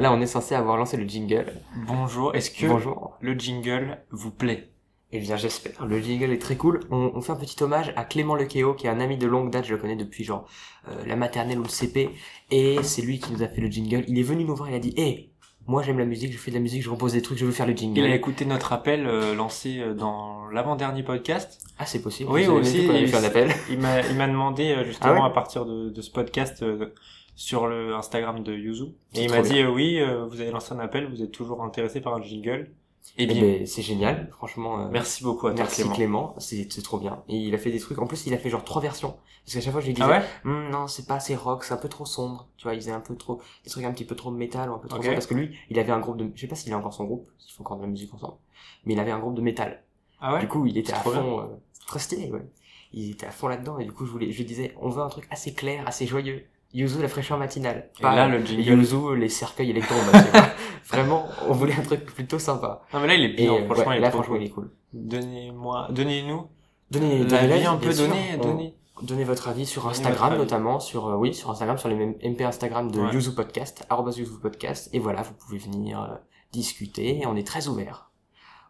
là, on est censé avoir lancé le jingle. Bonjour, est-ce que Bonjour. le jingle vous plaît? Eh bien, j'espère. Le jingle est très cool. On, on fait un petit hommage à Clément Lequeo, qui est un ami de longue date. Je le connais depuis genre euh, la maternelle ou le CP. Et c'est lui qui nous a fait le jingle. Il est venu nous voir. Il a dit, hé, moi j'aime la musique, je fais de la musique, je repose des trucs, je veux faire le jingle. Il a écouté notre appel euh, lancé euh, dans l'avant-dernier podcast. Ah, c'est possible. Oui, aussi, il-. Il m'a demandé justement Ah ouais à partir de, de ce podcast euh, sur le Instagram de Yuzu. Et il m'a dit euh, oui, euh, vous avez lancé un appel, vous êtes toujours intéressé par un jingle. Eh Eh bien, ben, c'est génial, franchement. euh, merci beaucoup à toi Merci Clément. C'est trop bien. Et il a fait des trucs. En plus, il a fait genre trois versions. Parce qu'à chaque fois, je lui disais, Ah ouais Hum, non, c'est pas assez rock, c'est un peu trop sombre. Tu vois, il faisait un peu trop, des trucs un petit peu trop métal ou un peu trop Ok. sombre. Parce que lui, il avait un groupe de, je sais pas s'il a encore son groupe, s'ils font encore de la musique ensemble. Mais il avait un groupe de métal. Ah ouais Du coup, il était à fond, euh, très stylé, ouais. Il était à fond là-dedans. Et du coup, je voulais, je lui disais, on veut un truc assez clair, assez joyeux. Yuzu, la fraîcheur matinale. Et là, le jingle. Yuzu, les cercueils électro Vraiment, on voulait un truc plutôt sympa. Non mais là il est bien, franchement ouais, il est là, franchement, cool. il est cool. Donnez-moi, donnez-nous Donnez, donnez un peu, donnez, On- donnez. Donnez votre avis sur Instagram notamment, sur euh, oui, sur Instagram, sur les mêmes MP Instagram de Ouais. Yuzu Podcast, Yuzu Podcast, et voilà, vous pouvez venir euh, discuter, on est très ouvert.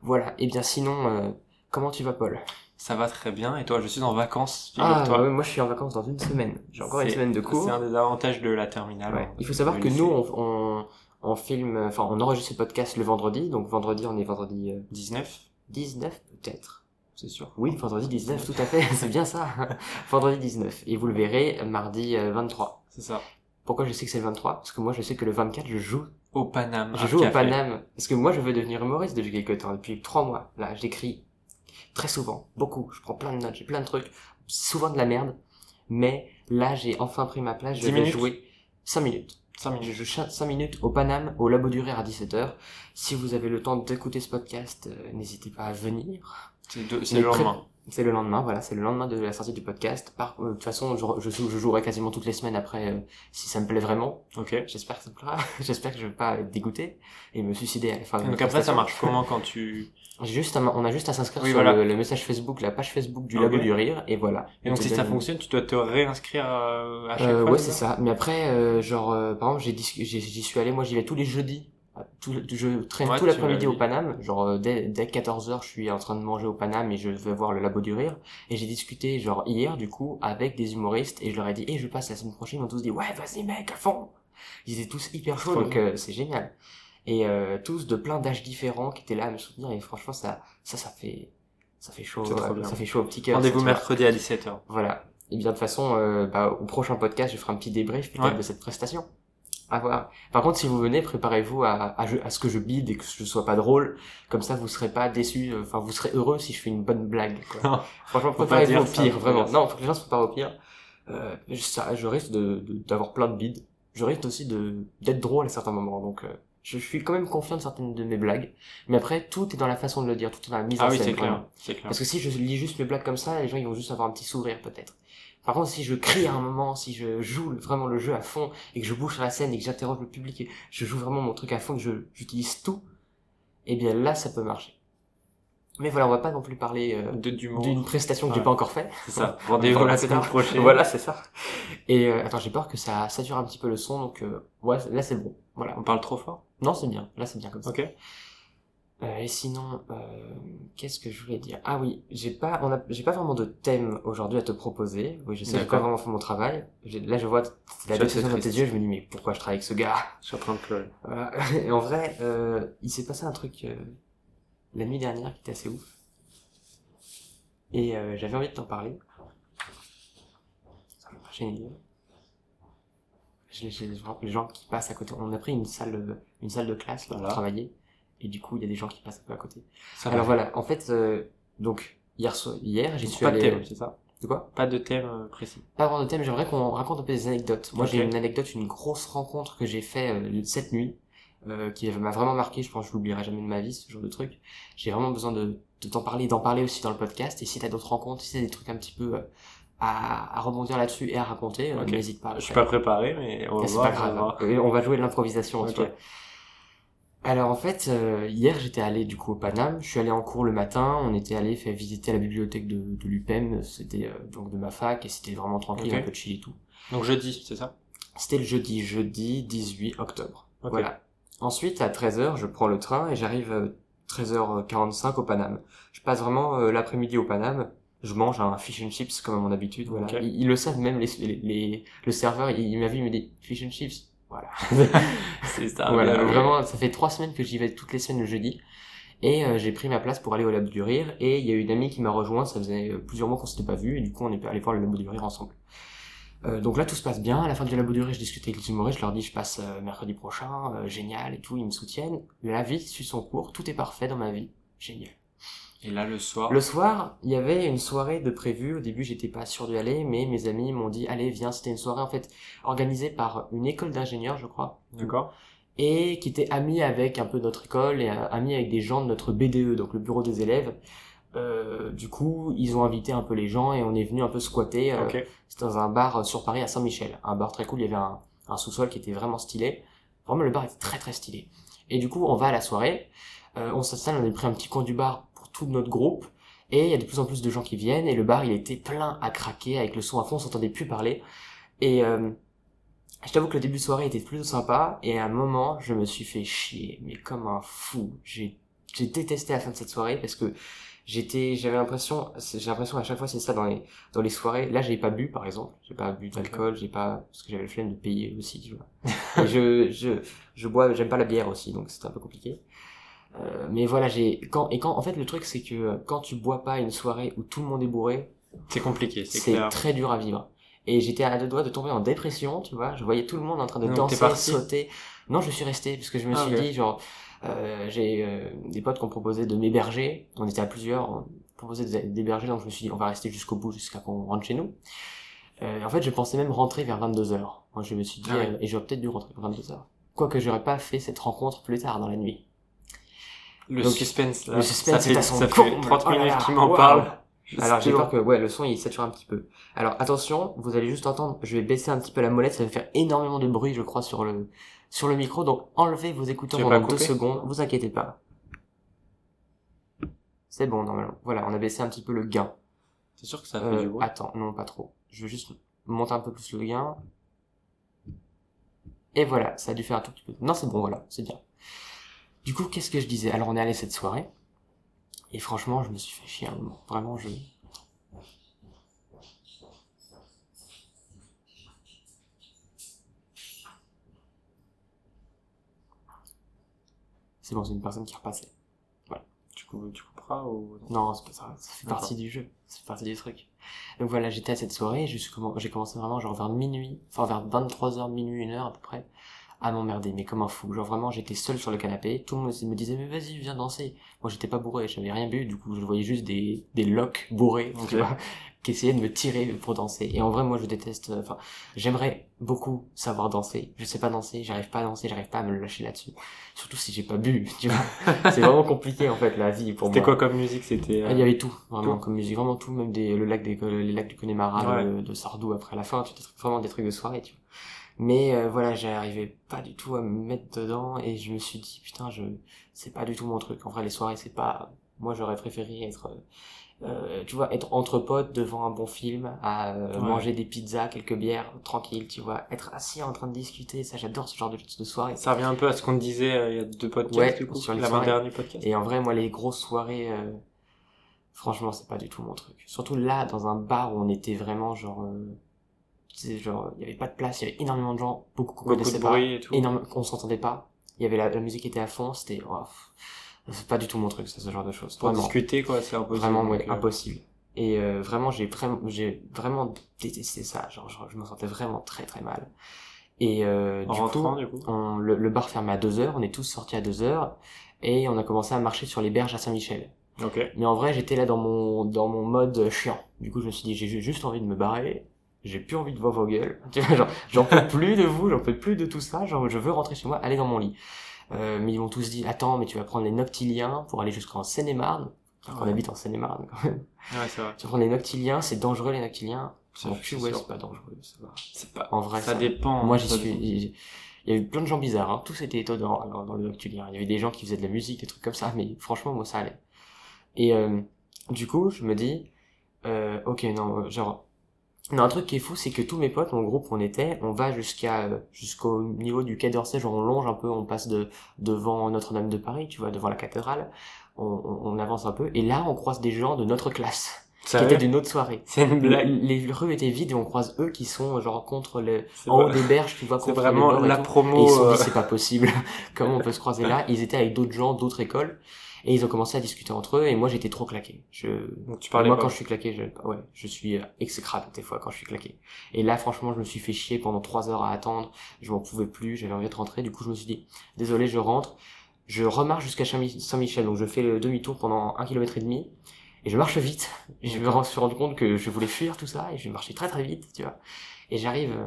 Voilà, et bien sinon, euh, comment tu vas Paul? Ça va très bien. Et toi, je suis en vacances, Ah, ouais, moi je suis en vacances dans une semaine, j'ai encore une semaine de cours. C'est un des avantages de la terminale. Ouais. hein. Il faut savoir que nous, on, on, on filme, enfin on enregistre ce podcast le vendredi, donc vendredi on est vendredi euh, 19, 19 peut-être. c'est sûr. Oui, vendredi 19, tout à fait, c'est bien ça. vendredi 19, et vous le verrez mardi euh, 23. C'est ça. Pourquoi je sais que c'est le 23 Parce que moi je sais que le 24 je joue. Au Paname. Je joue au. Paname. Parce que moi je veux devenir humoriste depuis quelques temps, depuis trois mois. Là, j'écris très souvent, beaucoup. Je prends plein de notes, j'ai plein de trucs. Souvent de la merde. Mais là j'ai enfin pris ma place, je 10 vais minutes jouer 5 minutes. 5 Je minutes. joue 5 minutes au Paname, au Labo du Rire à 17h. Si vous avez le temps d'écouter ce podcast, euh, n'hésitez pas à venir. C'est le lendemain. C'est le lendemain, voilà, c'est le lendemain de la sortie du podcast. Par, euh, de toute façon, je, je, je jouerai quasiment toutes les semaines après, euh, si ça me plaît vraiment. Ok. J'espère que ça me plaira. J'espère que je vais pas être dégoûté et me suicider à la fin de Donc après, ça marche comment quand tu... Juste à- on a juste à s'inscrire Oui, sur voilà. le, le message Facebook, la page Facebook du Ok. Labo du Rire, et voilà. Et donc si ça donne- fonctionne, tu dois te réinscrire euh, à chaque Euh, fois ouais, c'est ça? Mais après, euh, genre, euh, par exemple, j'y suis allé, moi j'y vais tous les jeudis. Tout, le- je traîne Ouais, tout l'après-midi au. Paname. Genre, euh, dès, dès 14h, je suis en train de manger au Paname et je vais voir le Labo du Rire. Et j'ai discuté, genre, hier, du coup, avec des humoristes et je leur ai dit, eh, je passe la semaine prochaine. Ils m'ont tous dit, ouais, vas-y, mec, à fond. Ils étaient tous hyper chauds, donc euh, c'est génial. Et euh, tous de plein d'âges différents qui étaient là à me soutenir et franchement, ça, ça, ça fait, ça fait chaud, euh, ça fait chaud au petit cœur. Rendez-vous mercredi à 17h. Voilà. Et bien de toute façon, euh, bah, au prochain podcast, je ferai un petit débrief peut-être Ouais. de cette prestation. À voir. Par contre, si vous venez, préparez-vous à, à, ce que je bide et que je sois pas drôle. Comme ça, vous serez pas déçus. Enfin, vous serez heureux si je fais une bonne blague. Quoi. Non. Franchement, préparez-vous au pire, vraiment. Non, faut que les gens se préparent au pire. Euh, je, ça- je risque de de- d'avoir plein de bides. Je risque aussi de d'être drôle à certains moments. Donc, euh, je suis quand même confiant de certaines de mes blagues. Mais après, tout est dans la façon de le dire, tout est dans la mise Ah en oui, scène. c'est vraiment. clair. C'est clair. Parce que si je lis juste mes blagues comme ça, les gens ils vont juste avoir un petit sourire peut-être. Par contre, si je crie à un moment, si je joue vraiment le jeu à fond et que je bouge sur la scène et que j'interroge le public et je joue vraiment mon truc à fond, que je j'utilise tout, eh bien là ça peut marcher. Mais voilà, on va pas non plus parler euh, d'une prestation que j'ai Ouais. pas encore fait. C'est ça. Rendez-vous Voilà, la c'est semaine prochaine. Voilà, c'est ça. Et euh, attends, j'ai peur que ça sature un petit peu le son, donc euh, ouais, là c'est bon. Voilà. On parle trop fort Non, c'est bien. Là c'est bien comme ça. Ok. Euh, et sinon, euh, qu'est-ce que je voulais dire? Ah oui, j'ai pas, on a, j'ai pas vraiment de thème aujourd'hui à te proposer. Oui, je sais, j'ai pas vraiment fait mon travail. Là, je vois la décision dans tes yeux, je me dis mais pourquoi je travaille avec ce gars? Je suis en train de pleurer. Voilà. Et en vrai, euh, il s'est passé un truc la nuit dernière qui était assez ouf. Et j'avais envie de t'en parler. Ça m'a une idée. J'ai j'ai des gens- les gens qui passent à côté. On a pris une salle, euh, une salle de classe là, pour Voilà. travailler. Et du coup, il y a des gens qui passent un peu à côté. Ça Alors voilà, en fait, euh, donc hier, hier j'y suis Pas de allé. thème, c'est ça? De quoi? Pas de thème euh, précis. Pas vraiment de thème. J'aimerais qu'on raconte un peu des anecdotes. Moi, j'ai une anecdote, une grosse rencontre que j'ai fait euh, cette nuit, euh, qui m'a vraiment marqué. Je pense que je l'oublierai jamais de ma vie, ce genre de truc. J'ai vraiment besoin de, de t'en parler, d'en parler aussi dans le podcast. Et si t'as d'autres rencontres, si t'as des trucs un petit peu euh, à, à rebondir là-dessus et à raconter, euh, Ok. n'hésite pas. Je suis pas préparé, mais on va voir. pas grave. voir. Euh, On va jouer de l'improvisation. Ok. tu vois. Alors en fait, euh, hier j'étais allé du coup au Paname. Je suis allé en cours le matin. On était allé faire visiter la bibliothèque de, de l'UPEM. C'était euh, donc de ma fac et c'était vraiment tranquille, un peu chill et tout. Donc jeudi, c'est ça? C'était le jeudi, jeudi 18 octobre. Voilà. ensuite, à 13h, je prends le train et j'arrive euh, 13h45 au Paname. Je passe vraiment euh, l'après-midi au Paname. Je mange un fish and chips comme à mon habitude. Voilà. Ils, ils le savent même les, les, les- le serveur. Il, il m'a vu, il me dit fish and chips. Voilà. C'est ça. voilà. bien. Vraiment, ça fait trois semaines que j'y vais toutes les semaines le jeudi. Et euh, j'ai pris ma place pour aller au Labo du Rire. Et il y a une amie qui m'a rejoint. Ça faisait euh, plusieurs mois qu'on s'était pas vu. Et du coup, on est allé voir le Labo du Rire ensemble. Euh, donc là, tout se passe bien. À la fin du Labo du Rire, je discute avec les humoristes. Je leur dis, je passe euh, mercredi prochain. euh, génial et tout. Ils me soutiennent. La vie suit son cours. Tout est parfait dans ma vie. Génial. Et là, le soir. Le soir, il y avait une soirée de prévue. Au début, j'étais pas sûr d'y aller, mais mes amis m'ont dit, allez, viens. C'était une soirée, en fait, organisée par une école d'ingénieurs, je crois. D'accord. Et qui était amie avec un peu notre école et euh, amie avec des gens de notre BDE, donc le bureau des élèves. Euh, du coup, ils ont invité un peu les gens et on est venu un peu squatter. euh. C'était dans un bar sur Paris à Saint-Michel. Un bar très cool. Il y avait un, un sous-sol qui était vraiment stylé. Vraiment, le bar était très très stylé. Et du coup, on va à la soirée. Euh, on s'installe, on a pris un petit coin du bar pour tout notre groupe. Et il y a de plus en plus de gens qui viennent. Et le bar, il était plein à craquer avec le son à fond. On s'entendait plus parler. Et euh, je t'avoue que le début de soirée était plutôt sympa. Et à un moment, je me suis fait chier. Mais comme un fou. J'ai j'ai détesté la fin de cette soirée parce que j'étais j'avais l'impression j'ai l'impression à chaque fois c'est ça dans les dans les soirées là j'ai pas bu par exemple j'ai pas bu d'alcool j'ai pas parce que j'avais le flemme de payer aussi tu vois et je je je bois j'aime pas la bière aussi donc c'était un peu compliqué euh, mais voilà j'ai quand et quand en fait le truc c'est que euh, quand tu bois pas une soirée où tout le monde est bourré C'est compliqué, c'est très dur à vivre. Et j'étais à deux doigts de tomber en dépression tu vois. Je voyais tout le monde en train de t'es danser sauter. Non je suis resté parce que je me Ah, suis dit genre euh, j'ai euh, des potes qui ont proposé de m'héberger. On était à plusieurs on proposait d'hé- d'héberger donc je me suis dit on va rester jusqu'au bout jusqu'à qu'on rentre chez nous. Euh, en fait je pensais même rentrer vers 22h moi je me suis dit Ah oui. euh, et j'aurais peut-être dû rentrer vers 22h quoique j'aurais pas fait cette rencontre plus tard dans la nuit Le Donc, suspense, là. le suspense ça est fait, à son ça fait comble. 30 Oh là minutes là. qu'il m'en parle. Alors j'ai peur que ouais le son il sature un petit peu. Alors attention, vous allez juste entendre, je vais baisser un petit peu la molette, ça va faire énormément de bruit je crois sur le sur le micro, donc enlevez vos écouteurs pendant deux secondes, vous inquiétez pas. C'est bon normalement. Voilà, on a baissé un petit peu le gain. C'est sûr que ça fait Euh, du bruit? attends, non pas trop. Je vais juste monter un peu plus le gain. Et voilà, ça a dû faire un tout petit peu. Non c'est bon voilà, c'est bien. Du coup qu'est-ce que je disais? Alors on est allé cette soirée. Et franchement je me suis fait chier un moment. Vraiment je... C'est bon, c'est une personne qui repassait. Tu, cou- tu couperas ou... Non, c'est pas ça. Ça fait partie du jeu. Ça fait partie du truc. Donc voilà, j'étais à cette soirée. J'ai commencé vraiment genre vers minuit, enfin vers 23h, minuit, une heure à peu près, à m'emmerder, mais comme un fou. Genre vraiment, j'étais seul sur le canapé. Tout le monde me disait, mais vas-y, viens danser. Moi, j'étais pas bourré, j'avais rien bu. Du coup, je voyais juste des, des locks bourrés, tu vois, qui essayaient de me tirer pour danser. Et en vrai, moi, je déteste, euh, enfin, j'aimerais beaucoup savoir danser. Je sais pas danser, j'arrive pas à danser, j'arrive pas à me lâcher là-dessus. Surtout si j'ai pas bu, tu vois. c'est vraiment compliqué, en fait, la vie pour moi. C'était quoi comme musique? C'était... Ah, Il y avait tout, vraiment, Tout. comme musique, vraiment tout, même des, le lac des, les lacs du Connemara, Ouais. de, de Sardou après la fin, tu vraiment des trucs de soirée, tu vois. Mais euh, voilà, j'arrivais pas du tout à me mettre dedans et je me suis dit putain, je c'est pas du tout mon truc. En vrai, les soirées, c'est pas. Moi, j'aurais préféré être, euh, tu vois, être entre potes devant un bon film, à euh, Ouais. manger des pizzas, quelques bières, tranquille, tu vois, être assis en train de discuter. Ça, j'adore ce genre de, de soirée. Ça revient un peu à ce qu'on te disait euh, il y a deux podcasts, Ouais, du coup, sur l'avant-dernier podcast. Et en vrai, moi, les grosses soirées, euh, franchement, c'est pas du tout mon truc. Surtout là, dans un bar où on était vraiment genre, sais, genre, il y avait pas de place, il y avait énormément de gens, beaucoup qu'on Beaucoup connaissait de pas, bruit et tout. énorme, on s'entendait pas. Il y avait la, la musique était à fond, c'était, oh, c'est pas du tout mon truc, ça, ce genre de choses. Pour Vraiment, discuter, quoi, c'est impossible. vraiment, ouais, euh, impossible. Et euh, vraiment, j'ai vraiment, j'ai vraiment détesté ça. Genre, genre, je me sentais vraiment très très mal. Et euh, En du rentrant, coup, du coup. on, le, le bar fermait à 2 heures, on est tous sortis à 2 heures, et on a commencé à marcher sur les berges à Saint-Michel. Ok. Mais en vrai, j'étais là dans mon, dans mon mode chiant. Du coup, je me suis dit, j'ai ju- juste envie de me barrer, j'ai plus envie de voir vos gueules. J'en peux plus de vous, j'en peux plus de tout ça, genre, je veux rentrer chez moi, aller dans mon lit. Euh, mais ils m'ont tous dit, attends, mais tu vas prendre les noctiliens pour aller jusqu'en Seine-et-Marne. Ouais. habite en Seine-et-Marne, quand même. Ouais, c'est vrai. Tu vas prendre les noctiliens, c'est dangereux, les noctiliens. Mon cul, ouais, c'est pas dangereux, ça va. C'est pas... En vrai, ça, ça- dépend. Moi, j'y suis. dépend. Il y a eu plein de gens bizarres, hein. Tous étaient étonnants dans, dans le noctulien. Il y avait des gens qui faisaient de la musique, des trucs comme ça, mais franchement, moi, ça allait. Et euh, du coup, je me dis, euh, ok, non, genre, Mais un truc qui est fou, c'est que tous mes potes, mon groupe, on était, on va jusqu'à euh, jusqu'au niveau du quai d'Orsay, genre on longe un peu, on passe de devant Notre-Dame de Paris, tu vois, devant la cathédrale, on, on, on avance un peu, et là on croise des gens de notre classe qui étaient d'une autre soirée. C'est une La- blague. les rues étaient vides et on croise eux qui sont genre contre le C'est en haut des berges, tu vois, C'est contre vraiment les et la tout. promo. Et ils se sont euh, dit c'est pas possible, comment on peut se croiser là? Ils étaient avec d'autres gens, d'autres écoles, et ils ont commencé à discuter entre eux. Et moi j'étais trop claqué. Je Donc tu parlais moi pas. quand je suis claqué, je, ouais, je suis euh, exécrable des fois quand je suis claqué. Et là franchement je me suis fait chier pendant trois heures à attendre. Je m'en pouvais plus, j'avais envie de rentrer. Du coup je me suis dit désolé, je rentre. Je remarche jusqu'à Saint-Michel, donc je fais le demi-tour pendant un kilomètre et demi. Et je marche vite. Je me suis rendu compte que je voulais fuir tout ça et je marchais très très vite, tu vois. Et j'arrive euh,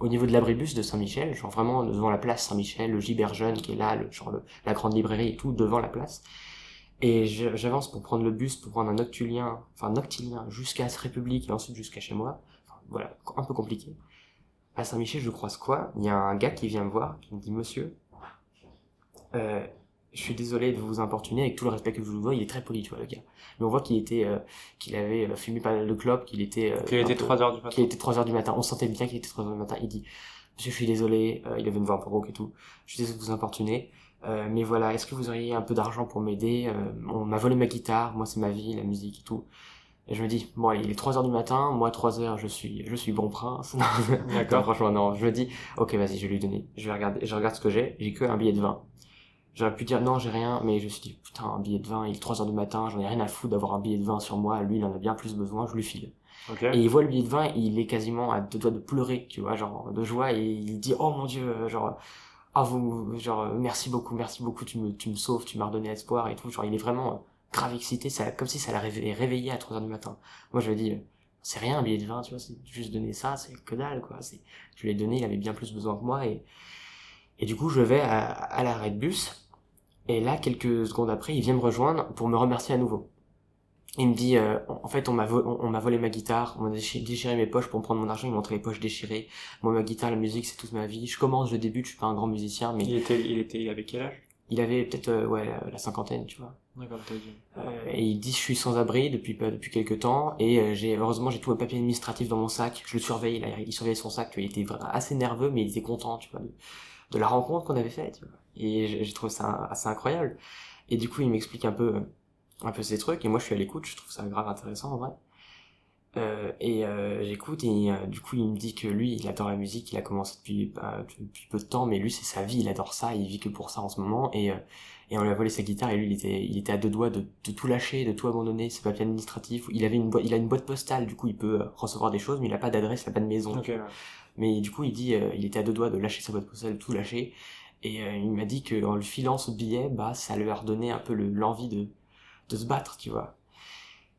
au niveau de l'abribus de Saint-Michel, genre vraiment devant la place Saint-Michel, le Gibert Jeune qui est là, le, genre le- la grande librairie et tout, devant la place. Et j'avance pour prendre le bus, pour prendre un noctulien, enfin noctilien, jusqu'à République et ensuite jusqu'à chez moi. Voilà, un peu compliqué. À Saint-Michel, je croise quoi? Il y a un gars qui vient me voir, qui me dit Monsieur, euh, je suis désolé de vous importuner avec tout le respect que je vous dois. Il est très poli, tu vois, le gars. Mais on voit qu'il était, euh, qu'il avait euh, fumé pas mal de clopes, qu'il était, euh, Qu'il était peu- 3 heures du matin. qu'il était 3 heures du matin. On sentait bien qu'il était 3 heures du matin. Il dit, monsieur, je suis désolé, euh, il avait une voix un peu rauque et tout. Je suis désolé de vous importuner. Euh, mais voilà, est-ce que vous auriez un peu d'argent pour m'aider Euh, On m'a volé ma guitare, moi c'est ma vie, la musique et tout. Et je me dis, bon il est 3 heures du matin, moi 3 heures, je suis, je suis bon prince. D'accord. franchement non. Je me dis, ok vas-y, je vais lui donner. Je vais regarder, je regarde ce que j'ai. J'ai que un billet de vin. J'aurais pu dire non, j'ai rien, mais je me suis dit, putain, un billet de vin, il est 3 heures du matin, j'en ai rien à foutre d'avoir un billet de vin sur moi, lui il en a bien plus besoin, je lui file. Ok. Et il voit le billet de vin, il est quasiment à deux doigts de pleurer, tu vois, genre de joie, et il dit oh mon dieu, genre ah vous, genre merci beaucoup, merci beaucoup, tu me, tu me sauves, tu m'as redonné espoir et tout, genre il est vraiment grave excité, ça, comme si ça l'a réveillé, réveillé à 3 heures du matin. Moi je lui dis euh, c'est rien un billet de vin, tu vois, c'est juste donner ça, c'est que dalle quoi, c'est, je lui ai donné, il avait bien plus besoin que moi et et du coup je vais à, à l'arrêt de bus et là quelques secondes après il vient me rejoindre pour me remercier à nouveau. Il me dit, euh, en fait, on m'a on, on m'a volé ma guitare, on m'a déchi- déchiré mes poches pour me prendre mon argent, il m'a montré les poches déchirées. Moi, ma guitare, la musique, c'est toute ma vie. Je commence, je débute, je suis pas un grand musicien, mais Il était, il était, il avait quel âge? Il avait peut-être, euh, ouais, la, la cinquantaine, tu vois. D'accord, t'as dit. Euh, et il dit, je suis sans abri depuis depuis quelques temps, et euh, j'ai heureusement j'ai tout mes papiers administratifs dans mon sac. Je le surveille, là, il surveillait son sac, tu vois, il était assez nerveux, mais il était content, tu vois, de, de la rencontre qu'on avait faite. Et j'ai trouvé ça assez incroyable. Et du coup, il m'explique un peu, un peu ces trucs, et moi, je suis à l'écoute. Je trouve ça grave intéressant en vrai. Euh, et euh, j'écoute. Et euh, du coup il me dit que lui il adore la musique. Il a commencé depuis euh, depuis peu de temps. Mais lui c'est sa vie. Il adore ça. Il vit que pour ça en ce moment. Et euh, et on lui a volé sa guitare. Et lui il était il était à deux doigts de, tout lâcher de tout abandonner. Ses papiers administratifs il avait une il a une boîte postale. Du coup il peut euh, recevoir des choses mais il a pas d'adresse il a pas de maison. Mais du coup il dit euh, il était à deux doigts de lâcher sa boîte postale tout lâcher. Et euh, il m'a dit que en lui filant ce billet bah ça lui a redonné un peu le- l'envie de se battre tu vois.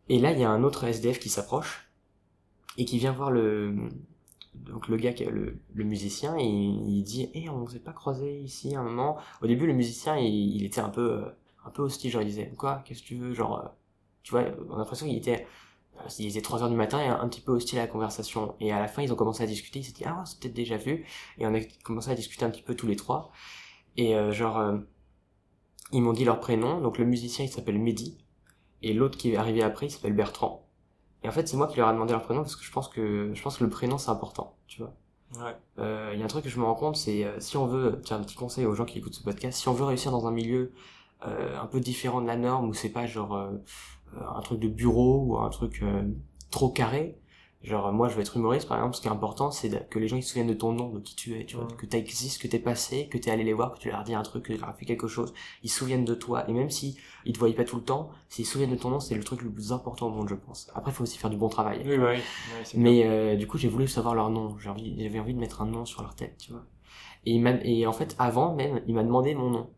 Et là il y a un autre SDF qui s'approche et qui vient voir le donc le gars le, le musicien et il, dit eh on s'est pas croisé ici à un moment au début le musicien il, il était un peu euh, un peu hostile genre il disait quoi? Qu'est-ce que tu veux genre tu vois on a l'impression qu'il était il était 3 heures du matin et un, un petit peu hostile à la conversation. Et à la fin ils ont commencé à discuter. Ils s'est dit ah on s'est peut-être déjà vu. Et on a commencé à discuter un petit peu tous les trois. Et euh, genre euh, ils m'ont dit leur prénom. Donc le musicien il s'appelle Mehdi. Et l'autre qui est arrivé après il s'appelle Bertrand. Et en fait c'est moi qui leur ai demandé leur prénom parce que je pense que je pense que le prénom c'est important tu vois. Ouais. euh, il y a un truc que je me rends compte, c'est euh, si on veut, tiens un petit conseil aux gens qui écoutent ce podcast, si on veut réussir dans un milieu euh, un peu différent de la norme, où c'est pas genre euh, euh, un truc de bureau ou un truc euh, trop carré, genre moi je vais être humoriste par exemple, ce qui est important c'est que les gens ils se souviennent de ton nom, de qui tu es, tu vois, que tu existes, que t'es passé, que t'es allé les voir, que tu leur as dit un truc, que tu leur as fait quelque chose, ils se souviennent de toi, et même si ils te voyaient pas tout le temps, s'ils se souviennent de ton nom, c'est le truc le plus important au monde je pense. Après il faut aussi faire du bon travail. Oui, bah oui. Ouais, Mais euh, du coup, j'ai voulu savoir leur nom. J'ai envie, j'avais envie de mettre un nom sur leur tête, tu vois. Et, il et en fait, avant même, il m'a demandé mon nom.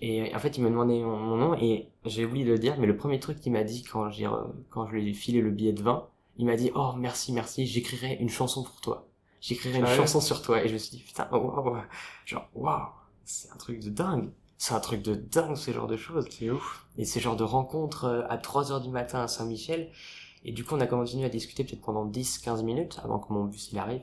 Et en fait, il m'a demandé mon, nom et j'ai oublié de le dire, mais le premier truc qu'il m'a dit quand j'ai, quand je lui ai filé le billet de vin, il m'a dit oh merci merci, j'écrirai une chanson pour toi. J'écrirai une Sérieux chanson sur toi. Et je me suis dit putain waouh, genre waouh, c'est un truc de dingue. C'est un truc de dingue ce genre de choses. C'est ouf. Et ces genres de rencontres euh, à 3 heures du matin à Saint-Michel. Et du coup, on a continué à discuter peut-être pendant 10-15 minutes avant que mon bus il arrive.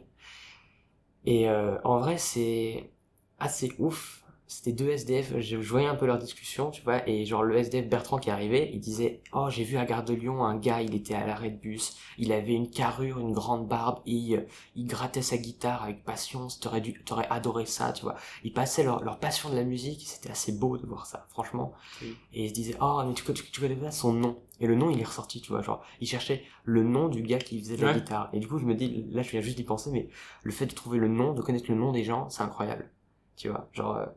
Et euh, en vrai, c'est assez ouf c'était deux SDF, je, je voyais un peu leur discussion, tu vois, et genre le SDF Bertrand qui arrivait, il disait Oh, j'ai vu à Gare de Lyon un gars, il était à l'arrêt de bus, il avait une carrure, une grande barbe, il, il grattait sa guitare avec passion, t'aurais dû, t'aurais adoré ça, tu vois. Ils passaient leur, leur passion de la musique, c'était assez beau de voir ça, franchement. Oui. Et il se disait Oh, mais tu, tu, tu connais pas son nom? Et le nom, il est ressorti, tu vois, genre, il cherchait le nom du gars qui faisait de la guitare. Et du coup, je me dis, là, je viens juste d'y penser, mais le fait de trouver le nom, de connaître le nom des gens, c'est incroyable. Tu vois, genre.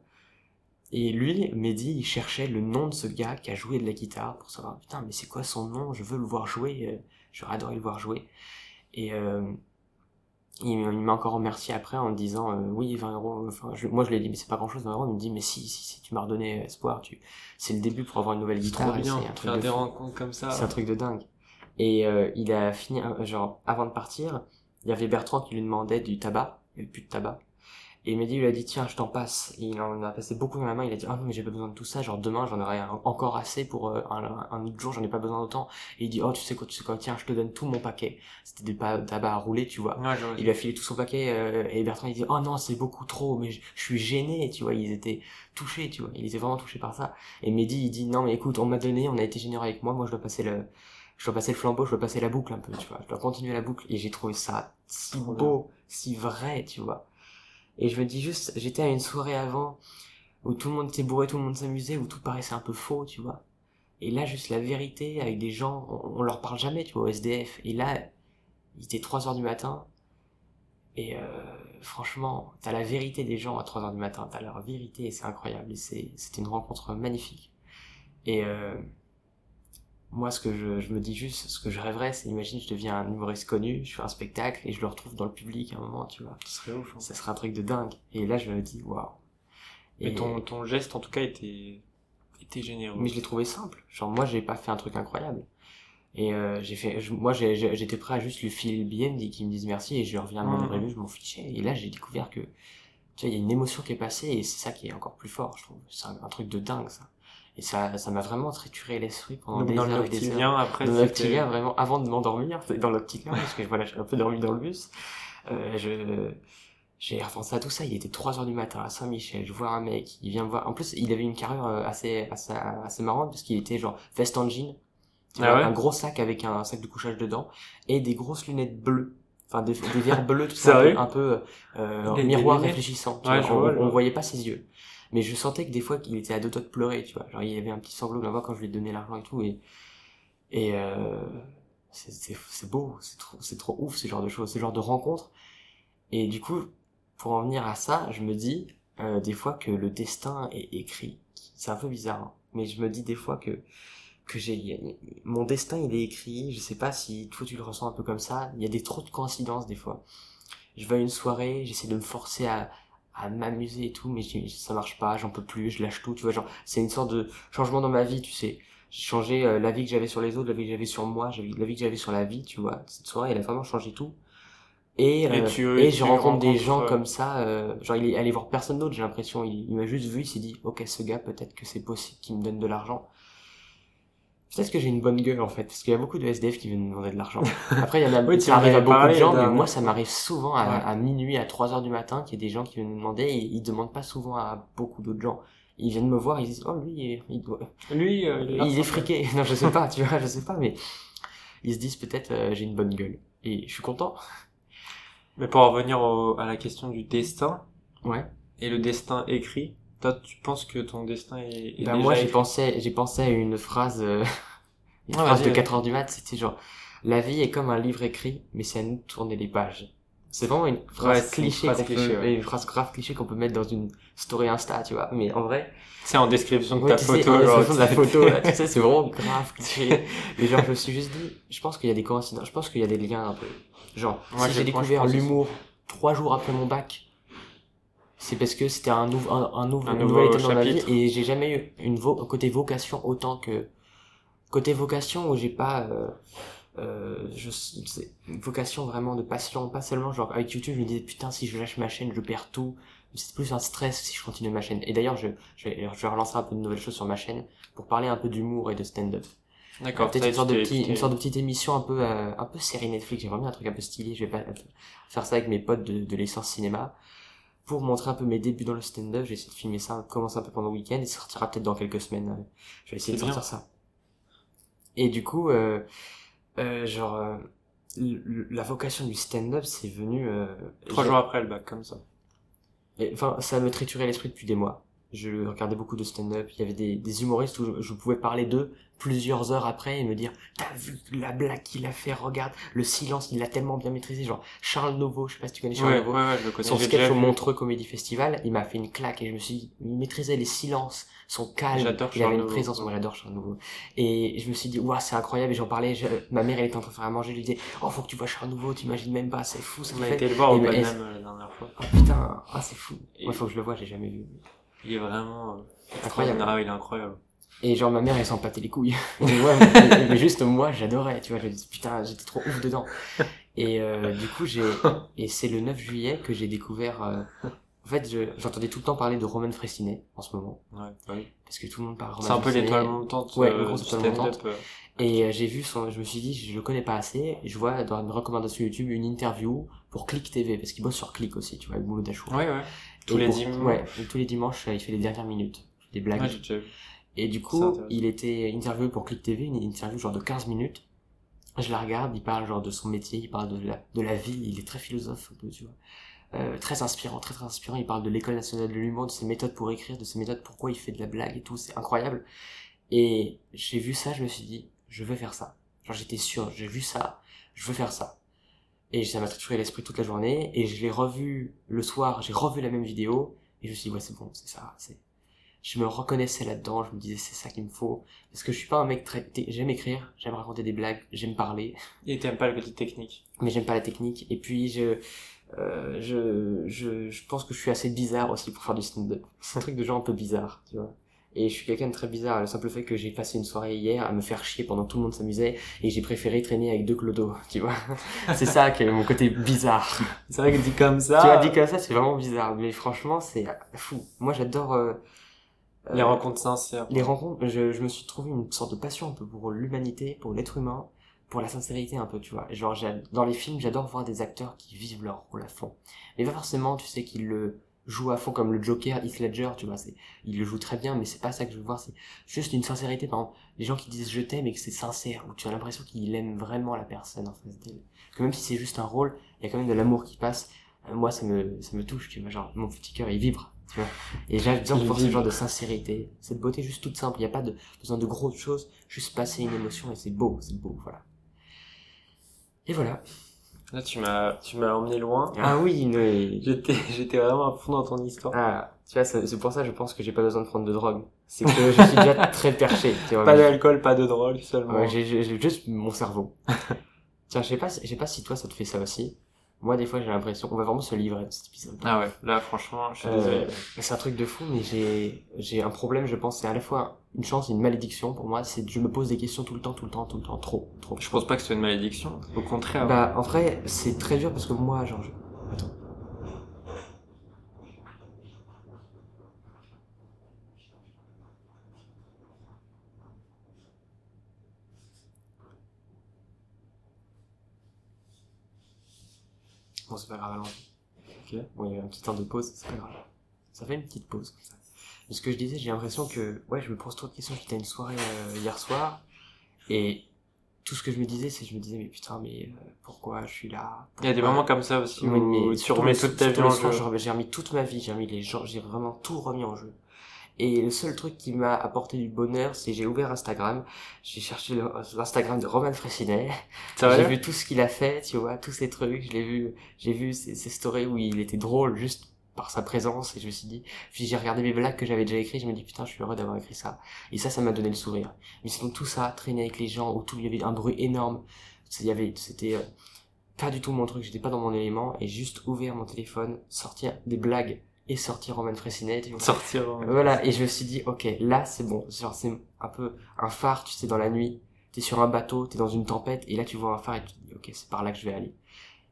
Et lui, Mehdi, il cherchait le nom de ce gars qui a joué de la guitare pour savoir, putain, mais c'est quoi son nom? Je veux le voir jouer, euh, j'aurais adoré le voir jouer. Et euh, il, m'a encore remercié après en me disant, euh, oui, 20 euros, enfin, je- moi je lui ai dit, mais c'est pas grand chose, 20 euros. Il me dit, mais si, si, si, tu m'as redonné espoir, tu... c'est le début pour avoir une nouvelle guitare. c'est un truc faire de des fou. rencontres comme ça. C'est un truc de dingue. Et euh, il a fini, genre, avant de partir, il y avait Bertrand qui lui demandait du tabac, il n'y avait plus de tabac. Et Mehdi lui a dit, tiens, je t'en passe. Et il en a passé beaucoup dans la main, il a dit, ah non, mais j'ai pas besoin de tout ça, genre demain j'en aurai encore assez pour euh, un, un autre jour, j'en ai pas besoin d'autant. Et il dit, oh, tu sais quoi, tu sais quoi, tiens, je te donne tout mon paquet. C'était des tabac à rouler, tu vois. Ouais. Il lui a filé tout son paquet euh, et Bertrand il dit oh non c'est beaucoup trop mais je, suis gêné tu vois ils étaient touchés tu vois ils étaient vraiment touchés par ça et Mehdi il dit non mais écoute on m'a donné on a été généreux avec moi moi je dois passer le je dois passer le flambeau je dois passer la boucle un peu tu vois je dois continuer la boucle et j'ai trouvé ça si beau si vrai tu vois et je me dis juste j'étais à une soirée avant où tout le monde était bourré tout le monde s'amusait où tout paraissait un peu faux tu vois et là juste la vérité avec des gens on, on leur parle jamais tu vois au SDF et là il était 3 heures du matin et euh, franchement, t'as la vérité des gens à 3 heures du matin, t'as leur vérité et c'est incroyable. Et c'est, c'était une rencontre magnifique. Et euh, moi, ce que je, je me dis juste, ce que je rêverais, c'est imagine, je deviens un humoriste connu, je fais un spectacle et je le retrouve dans le public à un moment, tu vois. Ce serait ouf. hein. Ça serait un truc de dingue. Et là, je me dis, waouh. Mais Et- ton, ton geste, en tout cas, était, était généreux. mais je l'ai trouvé simple. Genre, moi, j'ai pas fait un truc incroyable. Et euh, j'ai fait, je- moi, j'étais prêt à juste lui filer le billet, me dire qu'il me dise merci, et je reviens à mon livreur, je m'en fichais. Et là, j'ai découvert que, tu vois, il y a une émotion qui est passée, et c'est ça qui est encore plus fort, je trouve. C'est un, un truc de dingue, ça. Et ça, ça m'a vraiment trituré l'esprit pendant Donc, des dans heures le et des heures. reptilien, après, Dans le vraiment, avant de m'endormir, dans là, parce que voilà, j'ai un peu dormi dans le bus, euh, je, j'ai repensé à tout ça, il était 3 heures du matin à Saint-Michel, je vois un mec, il vient me voir, en plus, il avait une carrure euh, assez, assez, assez marrante, parce qu'il était genre veste en jean, tu Ah vois, ouais un gros sac avec un sac de couchage dedans, et des grosses lunettes bleues. Enfin, des, des verres bleus, tout ça, un peu, un peu euh, Des- des miroir réfléchissant. Ouais, vois, on, on voyait pas ses yeux. Mais je sentais que des fois qu'il était à deux doigts de pleurer, tu vois. Genre, il y avait un petit sanglot là-bas quand je lui ai donné l'argent et tout, et, et euh, c'est, beau, c'est trop, trop ouf, ce genre de choses, ce genre de rencontres. Et du coup, pour en venir à ça, je me dis, euh, des fois que le destin est écrit. C'est un peu bizarre, hein, mais je me dis des fois que, que j'ai, mon destin il est écrit, je sais pas si toi tu le ressens un peu comme ça, il y a des trop de coïncidences des fois. Je vais à une soirée, j'essaie de me forcer à, à m'amuser et tout, mais ça marche pas, j'en peux plus, je lâche tout, tu vois, genre, c'est une sorte de changement dans ma vie, tu sais. J'ai changé euh, la vie que j'avais sur les autres, la vie que j'avais sur moi, la vie que j'avais sur la vie, tu vois. Cette soirée, elle a vraiment changé tout. Et, Et euh, tu- et tu je rencontre des gens euh, comme ça, euh, genre il est allé voir personne d'autre, j'ai l'impression, il, il m'a juste vu, il s'est dit, ok, ce gars, peut-être que c'est possible qu'il me donne de l'argent. Peut-être que j'ai une bonne gueule en fait, parce qu'il y a beaucoup de SDF qui viennent me demander de l'argent. Après, il y en a, Oui, ça en arrive à beaucoup de gens, mais moi ça m'arrive souvent à, Ouais. à minuit, à 3 heures du matin, qu'il y a des gens qui viennent me demander, et ils demandent pas souvent à beaucoup d'autres gens. Ils viennent me voir, ils disent, oh lui, il, doit, Lui, euh, il est là. il est friqué. Non, je sais pas, tu vois, je sais pas, mais ils se disent peut-être euh, j'ai une bonne gueule. Et je suis content. Mais pour en revenir au- à la question du destin, Ouais. et le destin écrit, toi, tu penses que ton destin est, est Bah, déjà moi, j'ai pensé, j'ai pensé à une phrase, euh, une Ah, phrase vas-y, de vas-y. 4 heures du mat, c'était genre, la vie est comme un livre écrit, mais c'est à nous de tourner les pages. C'est vraiment une Ouais, phrase une cliché, phrase peut- ouais. une phrase grave cliché qu'on peut mettre dans une story Insta, tu vois. Mais en vrai, C'est en description de Ouais, ta sais, photo. en genre, description de la photo, là, tu sais, c'est vraiment grave cliché. Et genre, je me suis juste dit, je pense qu'il y a des coïncidences, je pense qu'il y a des liens un peu. Genre, si j'ai découvert l'humour trois jours après mon bac, c'est parce que c'était un, nouveau un, un nouveau, Un une nouveau nouvelle étape dans ma vie et j'ai jamais eu une vo côté vocation autant que côté vocation où j'ai pas euh, euh, je une vocation vraiment de passion pas seulement genre avec YouTube je me disais putain si je lâche ma chaîne je perds tout. C'est plus un stress si je continue ma chaîne. Et d'ailleurs je je vais, je vais relancer un peu de nouvelles choses sur ma chaîne pour parler un peu d'humour et de stand-up. D'accord. peut-être une sorte de petit, une sorte de petite émission un peu euh, un peu série Netflix. J'aimerais bien un truc un peu stylé. Je vais pas faire ça avec mes potes de, de l'essence cinéma pour montrer un peu mes débuts dans le stand-up, j'ai essayé de filmer ça, commencer un peu pendant le week-end et ça sortira peut-être dans quelques semaines. euh, Je vais essayer de sortir ça. Et du coup, euh, euh, genre, euh, la vocation du stand-up, c'est venu... euh, Trois jours après le bac, comme ça. et, Enfin, ça me triturait l'esprit depuis des mois. Je regardais beaucoup de stand-up. Il y avait des, des humoristes où je, je pouvais parler d'eux plusieurs heures après et me dire T'as vu la blague qu'il a fait Regarde, le silence, il l'a tellement bien maîtrisé. Genre, Charles Nouveau, je sais pas si tu connais Charles Ouais, ouais, Nouveau. ouais, je le connais. Son sketch au. Montreux Comédie Festival, il m'a fait une claque et je me suis dit, il maîtrisait les silences, son calme, il Charles avait une Nouveau. présence, moi j'adore Charles Nouveau. Et je me suis dit, ouah, c'est incroyable, et j'en parlais, je- ma mère elle était en train de faire à manger, je lui disais, oh, faut que tu vois Charles Nouveau, t'imagines même pas, c'est fou ce On a fait. été le voir au Et- Paname la dernière fois. Oh putain, ah, c'est fou. Et- Moi, faut que je le vois, j'ai jamais vu. Il est vraiment euh, Incroyable. Ah, il est incroyable. Et genre, ma mère, elle s'en pâtait les couilles. Et ouais, mais, mais juste moi, j'adorais, tu vois, je dis, putain, j'étais trop ouf dedans. Et euh, du coup, j'ai, et c'est le 9 juillet que j'ai découvert, euh, en fait, je- j'entendais tout le temps parler de Roman Fressinet, en ce moment. Ouais, bah oui. Parce que tout le monde parle Roman C'est un peu l'étoile montante Ouais, grosse du étoile montante. Et j'ai vu son, je me suis dit, je le connais pas assez, et je vois dans une recommandation YouTube une interview pour Click TV, parce qu'il bosse sur Click aussi, tu vois, avec Boulot Dachour. Ouais, ouais. Tous les dimanches. Ouais, tous les dimanches, il fait les dernières minutes, des blagues. Ouais, j'ai déjà vu. Et du coup, il était interviewé pour Click TV, une interview genre de 15 minutes. Je la regarde, il parle genre de son métier, il parle de la, de la vie, il est très philosophe un peu, tu vois. Euh, très inspirant, très très inspirant. Il parle de l'école nationale de l'humour, de ses méthodes pour écrire, de ses méthodes pourquoi il fait de la blague et tout, c'est incroyable. Et j'ai vu ça, je me suis dit, je veux faire ça. Genre j'étais sûr, j'ai vu ça, je veux faire ça. Et ça m'a trituré l'esprit toute la journée, et je l'ai revu le soir, j'ai revu la même vidéo, et je me suis dit, ouais c'est bon, c'est ça, c'est... Je me reconnaissais là-dedans, je me disais c'est ça qu'il me faut. Parce que je suis pas un mec très... J'aime écrire, j'aime raconter des blagues, j'aime parler, Et t'aimes pas le côté technique. mais j'aime pas la technique. Et puis je, euh, je, je, je pense que je suis assez bizarre aussi pour faire du stand-up. C'est un truc de gens un peu bizarre, tu vois. Et je suis quelqu'un de très bizarre. Le simple fait que j'ai passé une soirée hier à me faire chier pendant que tout le monde s'amusait et j'ai préféré traîner avec deux clodos, tu vois. c'est ça qui est mon côté bizarre. C'est vrai que dit comme ça. Tu m'as dit comme ça, c'est vraiment bizarre. Mais franchement, c'est fou. Moi, j'adore, euh, Les euh, rencontres sincères. les rencontres, je, je me suis trouvé une sorte de passion un peu pour l'humanité, pour l'être humain, pour la sincérité un peu, tu vois. Genre, dans les films, j'adore voir des acteurs qui vivent leur rôle à fond. Mais pas forcément, tu sais, qu'ils le jouent à fond comme le Joker, Heath Ledger, tu vois. C'est, il le joue très bien, mais c'est pas ça que je veux voir. C'est juste une sincérité, par exemple. Les gens qui disent je t'aime et que c'est sincère, où tu as l'impression qu'il aime vraiment la personne en face d'elle. Que même si c'est juste un rôle, il y a quand même de l'amour qui passe. Euh, moi, ça me, ça me touche, tu vois. Genre, mon petit cœur, il vibre, tu vois. Et j'ai besoin de voir ce genre de sincérité. Cette beauté juste toute simple. Il n'y a pas de besoin de grosses choses. Juste passer une émotion et c'est beau, c'est beau, voilà. Et voilà. Là, tu m'as, tu m'as emmené loin. Ah oui, mais... J'étais, j'étais vraiment à fond dans ton histoire. Ah, tu vois, c'est pour ça que je pense que j'ai pas besoin de prendre de drogue. C'est que je suis déjà très perché, tu vois. Pas d'alcool, pas de drogue seulement. Ouais, j'ai- juste mon cerveau. Tiens, je sais pas, si- je sais pas si toi ça te fait ça aussi. Moi, des fois, j'ai l'impression qu'on va vraiment se livrer dans cet épisode. Ah ouais, là franchement, je suis Euh, désolé. c'est un truc de fou, mais j'ai j'ai un problème, je pense, c'est à la fois une chance et une malédiction pour moi. C'est que je me pose des questions tout le temps, tout le temps, tout le temps, trop, trop. Je pense pas que ce soit une malédiction. Au contraire. Bah, en vrai, c'est très dur parce que moi, genre, je... attends. Bon, c'est pas grave, allons Ok. Bon, il y a eu un petit temps de pause, c'est pas grave. Ça fait une petite pause, comme ça. Ce que je disais, j'ai l'impression que, ouais, je me pose trop de questions. J'étais à une soirée euh, hier soir, et tout ce que je me disais, c'est je me disais, mais putain, mais euh, pourquoi je suis là? Il y a des moments comme ça aussi Oui, où tu remets toute ta vie en jeu. j'ai remis- toute ma vie, j'ai remis les gens, j'ai vraiment tout remis en jeu. Et le seul truc qui m'a apporté du bonheur, c'est j'ai ouvert Instagram, j'ai cherché l'Instagram de Roman Fressinet, Ça j'ai vu tout ce qu'il a fait, tu vois, tous ces trucs, je l'ai vu, j'ai vu ses, ses stories où il était drôle juste par sa présence et je me suis dit, puis j'ai regardé mes blagues que j'avais déjà écrites, je me dis putain, je suis heureux d'avoir écrit ça. Et ça, ça m'a donné le sourire. Mais sinon tout ça, traîner avec les gens, autour il y avait un bruit énorme, il y avait, c'était euh, pas du tout mon truc, j'étais pas dans mon élément et juste ouvrir mon téléphone, sortir des blagues et sortir Roman Fressinet. Sortir. en- Voilà, et je me suis dit, ok, là c'est bon. Genre, c'est un peu un phare, tu sais, dans la nuit. T'es sur un bateau, t'es dans une tempête, et là tu vois un phare et tu te dis, ok, c'est par là que je vais aller.